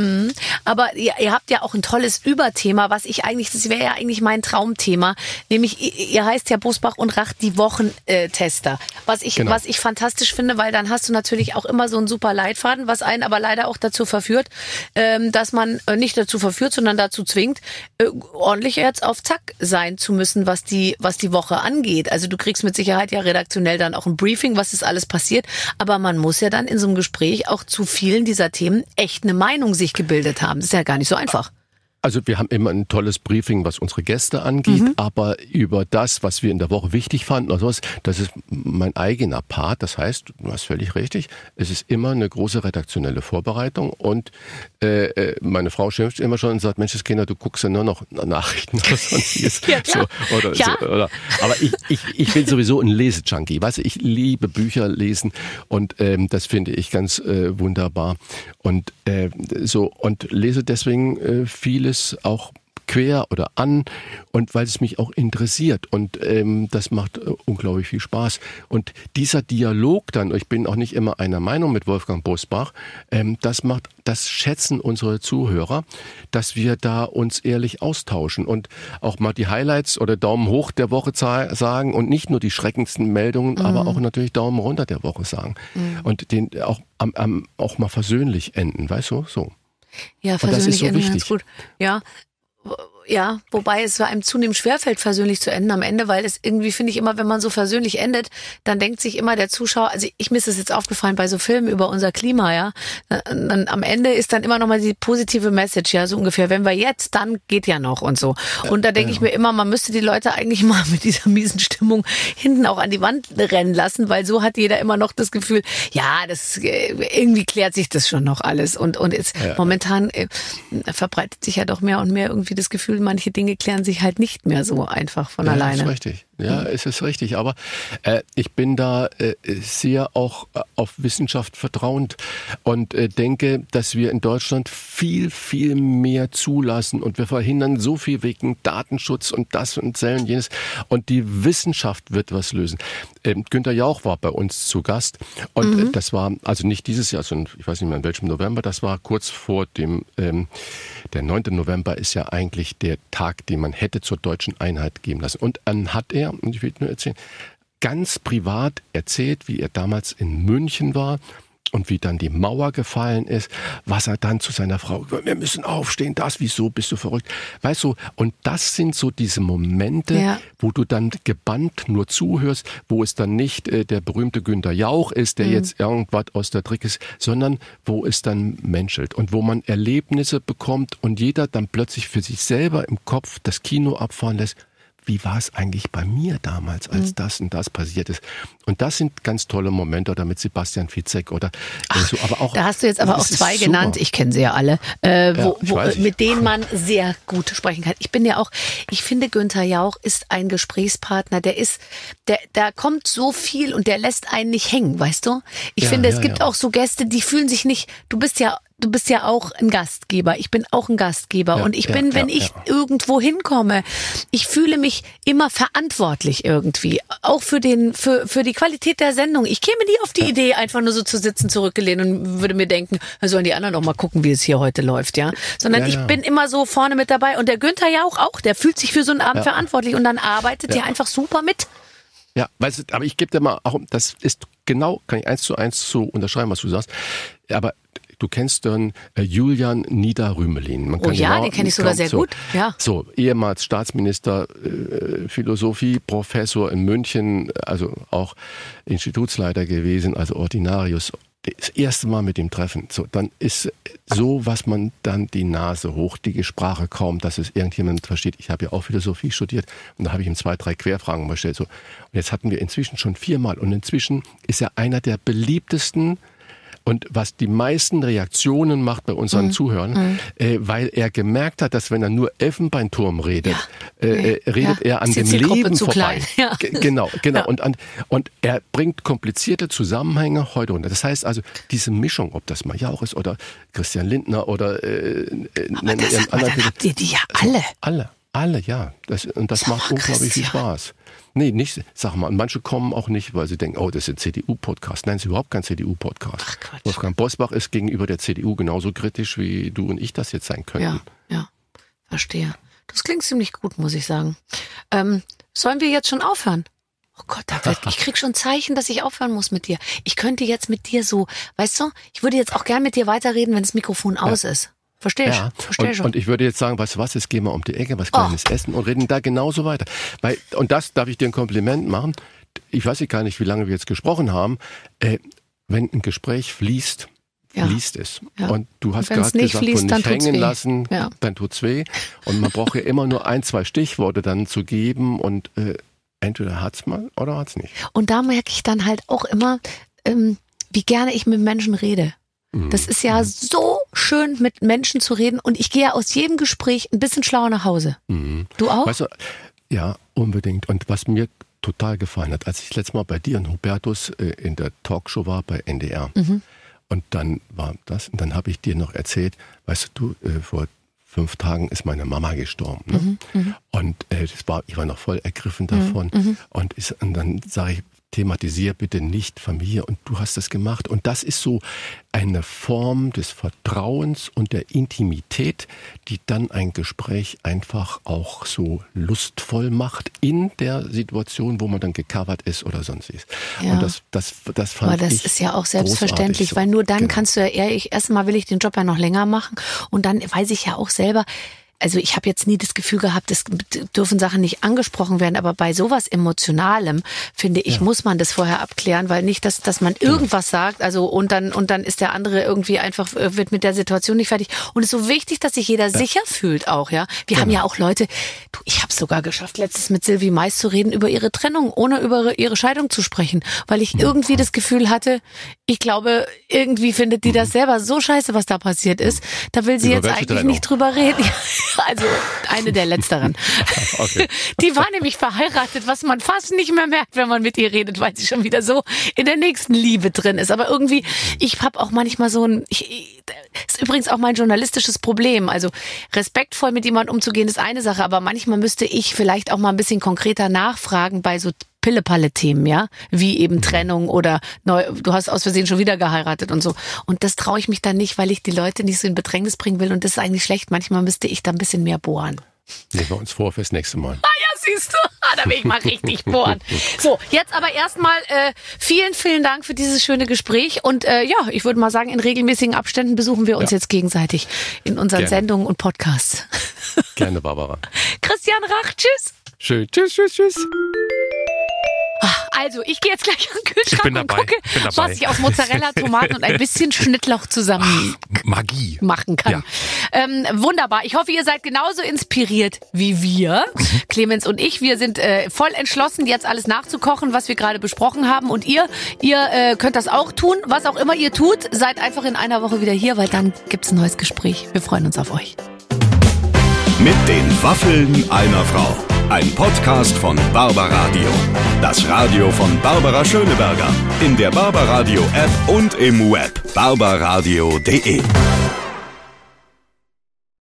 Aber ihr, ihr habt ja auch ein tolles Überthema, was ich eigentlich, das wäre ja eigentlich mein Traumthema, nämlich ihr, ihr heißt ja Busbach und Rach die Wochentester. Was ich, Genau. was ich fantastisch finde, weil dann hast du natürlich auch immer so einen super Leitfaden, was einen aber leider auch dazu verführt, ähm, dass man äh, nicht dazu verführt, sondern dazu zwingt, äh, ordentlich jetzt auf Zack sein zu müssen, was die, was die Woche angeht. Also du kriegst mit Sicherheit ja redaktionell dann auch ein Briefing, was ist alles passiert, aber man muss ja dann in so einem Gespräch auch zu vielen dieser Themen echt eine Meinung sich gebildet haben. Das ist ja gar nicht so einfach. Also wir haben immer ein tolles Briefing, was unsere Gäste angeht, mhm. aber über das, was wir in der Woche wichtig fanden, oder sowas, das ist mein eigener Part. Das heißt, du hast völlig richtig, es ist immer eine große redaktionelle Vorbereitung und äh, äh meine Frau schimpft immer schon und sagt, Mensch, Kinder, du guckst ja nur noch Nachrichten oder sonstiges. ja. So, oder, ja. So, oder. Aber ich, ich, ich bin sowieso ein Lesejunkie. Weißt du, ich liebe Bücher lesen und ähm, das finde ich ganz äh, wunderbar. Und äh, so und lese deswegen äh, vieles auch quer oder an und weil es mich auch interessiert und ähm, das macht äh, unglaublich viel Spaß. Und dieser Dialog dann, ich bin auch nicht immer einer Meinung mit Wolfgang Bosbach, ähm, das macht, das schätzen unsere Zuhörer, dass wir da uns ehrlich austauschen und auch mal die Highlights oder Daumen hoch der Woche sagen und nicht nur die schreckendsten Meldungen, mhm. aber auch natürlich Daumen runter der Woche sagen mhm. und den auch, am, am, auch mal versöhnlich enden, weißt du, so. Ja, versöhnlich so enden ganz gut. Ja, ja, wobei es einem zunehmend schwerfällt, versöhnlich zu enden am Ende, weil es irgendwie, finde ich immer, wenn man so versöhnlich endet, dann denkt sich immer der Zuschauer, also ich mir ist es jetzt aufgefallen bei so Filmen über unser Klima, ja, dann am Ende ist dann immer nochmal die positive Message, ja, so ungefähr, wenn wir jetzt, dann geht ja noch und so. Und da denke ich mir immer, man müsste die Leute eigentlich mal mit dieser miesen Stimmung hinten auch an die Wand rennen lassen, weil so hat jeder immer noch das Gefühl, ja, das äh, irgendwie klärt sich das schon noch alles. Und, und jetzt ja. momentan äh, verbreitet sich ja doch mehr und mehr irgendwie das Gefühl, Gefühl, manche Dinge klären sich halt nicht mehr so einfach von ja, alleine. Das ist richtig. Ja, mhm. es ist richtig. Aber äh, ich bin da äh, sehr auch äh, auf Wissenschaft vertrauend und äh, denke, dass wir in Deutschland viel, viel mehr zulassen und wir verhindern so viel wegen Datenschutz und das und Zellen jenes. Und die Wissenschaft wird was lösen. Ähm, Günter Jauch war bei uns zu Gast und äh, mhm. das war also nicht dieses Jahr, sondern ich weiß nicht mehr in welchem November, das war kurz vor dem, ähm, der 9. November ist ja eigentlich der Tag, den man hätte zur deutschen Einheit geben lassen. Und dann hat er, und ich will nur erzählen, ganz privat erzählt, wie er damals in München war und wie dann die Mauer gefallen ist, was er dann zu seiner Frau, wir müssen aufstehen, das, wieso bist du verrückt? Weißt du, und das sind so diese Momente, ja. wo du dann gebannt nur zuhörst, wo es dann nicht äh, der berühmte Günter Jauch ist, der mhm. jetzt irgendwas aus der Trick ist, sondern wo es dann menschelt und wo man Erlebnisse bekommt und jeder dann plötzlich für sich selber im Kopf das Kino abfahren lässt wie war es eigentlich bei mir damals, als mhm. das und das passiert ist. Und das sind ganz tolle Momente oder mit Sebastian Fizek oder Ach, so. Aber auch da hast du jetzt aber auch zwei genannt. Ich kenne sie ja alle, äh, wo, ja, wo, mit denen man sehr gut sprechen kann. Ich bin ja auch, ich finde Günther Jauch ist ein Gesprächspartner. Der ist, der, da kommt so viel und der lässt einen nicht hängen, weißt du? Ich ja, finde, es ja, gibt auch so Gäste, die fühlen sich nicht. Du bist ja du bist ja auch ein Gastgeber. Ich bin auch ein Gastgeber. Ja, und ich bin, ja, wenn ja, ich irgendwo hinkomme, ich fühle mich immer verantwortlich irgendwie. Auch für den, für, für die Qualität der Sendung. Ich käme nie auf die Idee, einfach nur so zu sitzen, zurückgelehnt und würde mir denken, sollen die anderen doch mal gucken, wie es hier heute läuft, ja. Sondern ich bin immer so vorne mit dabei. Und der Günther ja auch, auch. Der fühlt sich für so einen Abend verantwortlich und dann arbeitet er einfach super mit. Ja, weißt du, aber ich gebe dir mal auch, das ist genau, kann ich eins zu eins so unterschreiben, was du sagst. Aber Du kennst dann äh, Julian Niederrümelin. oh ja, den kenne ich sogar sehr so, gut. Ja. So, ehemals Staatsminister, äh, Philosophie, Professor in München, also auch Institutsleiter gewesen, also Ordinarius. Das erste Mal mit dem Treffen. So, dann ist so, was man dann die Nase hoch, die Sprache kaum, dass es irgendjemand versteht. Ich habe ja auch Philosophie studiert und da habe ich ihm zwei, drei Querfragen gestellt. So, und jetzt hatten wir inzwischen schon viermal und inzwischen ist er einer der beliebtesten und was die meisten Reaktionen macht bei unseren mhm. Zuhörern, mhm. Äh, weil er gemerkt hat, dass wenn er nur Elfenbeinturm redet, ja. äh, äh redet ja. er an dem Leben vorbei. Ja. Genau, genau. Und, an, und er bringt komplizierte Zusammenhänge heute runter. Das heißt also, diese Mischung, ob das Majauch ist oder Christian Lindner oder äh, äh aber, das, aber dann habt ihr die ja alle. Also, alle, alle, ja. Das, und das, das macht unglaublich viel Spaß. Nee, nicht, sag mal, manche kommen auch nicht, weil sie denken, oh, das ist ein CDU-Podcast. Nein, es ist überhaupt kein CDU-Podcast. Wolfgang Bosbach ist gegenüber der CDU genauso kritisch, wie du und ich das jetzt sein könnten. Ja, ja, verstehe. Das klingt ziemlich gut, muss ich sagen. Ähm, sollen wir jetzt schon aufhören? Oh Gott, ich krieg schon Zeichen, dass ich aufhören muss mit dir. Ich könnte jetzt mit dir so, weißt du, ich würde jetzt auch gern mit dir weiterreden, wenn das Mikrofon aus ja. ist. Verstehe ich. Ja. Versteh und, schon. und ich würde jetzt sagen, weißt du was, jetzt gehen wir um die Ecke, was kleines oh. essen und reden da genauso weiter. Weil, und das darf ich dir ein Kompliment machen. Ich weiß gar nicht, wie lange wir jetzt gesprochen haben. Äh, wenn ein Gespräch fließt, Ja. liest es. Ja. Und du hast gerade nicht gesagt, fließt, von nicht hängen weh. lassen, Ja. dann tut's weh. Und man braucht ja immer nur ein, zwei Stichworte dann zu geben und äh, entweder hat's mal oder hat's nicht. Und da merke ich dann halt auch immer, ähm, wie gerne ich mit Menschen rede. Mhm. Das ist ja so schön, mit Menschen zu reden. Und ich gehe aus jedem Gespräch ein bisschen schlauer nach Hause. Mhm. Du auch? Weißt du, ja, unbedingt. Und was mir total gefallen hat, als ich letztes Mal bei dir und Hubertus äh, in der Talkshow war bei NDR. Mhm. Und dann war das, und dann habe ich dir noch erzählt, weißt du, du äh, vor fünf Tagen ist meine Mama gestorben. Ne? Und äh, das war, ich war noch voll ergriffen davon. Und, ist, und dann sage ich, thematisiere bitte nicht Familie und du hast das gemacht. Und das ist so eine Form des Vertrauens und der Intimität, die dann ein Gespräch einfach auch so lustvoll macht in der Situation, wo man dann gecovert ist oder sonst ist. Ja. Und das, das, das fand Aber das ich ist ja auch selbstverständlich, so. weil nur dann Genau. kannst du ja ehrlich, erstmal will ich den Job ja noch länger machen und dann weiß ich ja auch selber, also ich habe jetzt nie das Gefühl gehabt, es dürfen Sachen nicht angesprochen werden, aber bei sowas Emotionalem, finde ich, muss man das vorher abklären, weil nicht, dass, dass man irgendwas sagt, also und dann, und dann ist der andere irgendwie einfach, äh, wird mit der Situation nicht fertig. Und es ist so wichtig, dass sich jeder sicher fühlt auch, ja. Wir haben ja auch Leute, du, ich habe es sogar geschafft, letztes mit Sylvie Mais zu reden über ihre Trennung, ohne über ihre Scheidung zu sprechen, weil ich irgendwie das Gefühl hatte, ich glaube, irgendwie findet die das selber so scheiße, was da passiert ist. Da will sie Über jetzt eigentlich Trennung? nicht drüber reden. Also eine der letzteren. Okay. Die war nämlich verheiratet, was man fast nicht mehr merkt, wenn man mit ihr redet, weil sie schon wieder so in der nächsten Liebe drin ist. Aber irgendwie, ich habe auch manchmal so ein, ich, ist übrigens auch mein journalistisches Problem. Also respektvoll mit jemandem umzugehen ist eine Sache, aber manchmal müsste ich vielleicht auch mal ein bisschen konkreter nachfragen bei so Pille-Palle-Themen, ja, wie eben Trennung oder neu, du hast aus Versehen schon wieder geheiratet und so. Und das traue ich mich dann nicht, weil ich die Leute nicht so in Bedrängnis bringen will und das ist eigentlich schlecht. Manchmal müsste ich da ein bisschen mehr bohren. Nehmen wir uns vor fürs nächste Mal. Ah ja, siehst du, ah, da will ich mal richtig bohren. So, jetzt aber erstmal äh, vielen, vielen Dank für dieses schöne Gespräch und äh, ja, ich würde mal sagen, in regelmäßigen Abständen besuchen wir uns Ja. jetzt gegenseitig in unseren Gerne. Sendungen und Podcasts. Gerne, Barbara. Christian Rach, tschüss. Schön. Tschüss, tschüss, tschüss. Also, ich gehe jetzt gleich an den Kühlschrank und gucke, dabei. was ich aus Mozzarella, Tomaten und ein bisschen Schnittlauch zusammen Magie. machen kann. Ähm, wunderbar. Ich hoffe, ihr seid genauso inspiriert wie wir, Clemens und ich. Wir sind äh, voll entschlossen, jetzt alles nachzukochen, was wir gerade besprochen haben. Und ihr, ihr äh, könnt das auch tun. Was auch immer ihr tut, seid einfach in einer Woche wieder hier, weil dann gibt's ein neues Gespräch. Wir freuen uns auf euch. Mit den Waffeln einer Frau. Ein Podcast von Barbaradio. Das Radio von Barbara Schöneberger. In der Barbaradio App und im Web. barbaradio.de.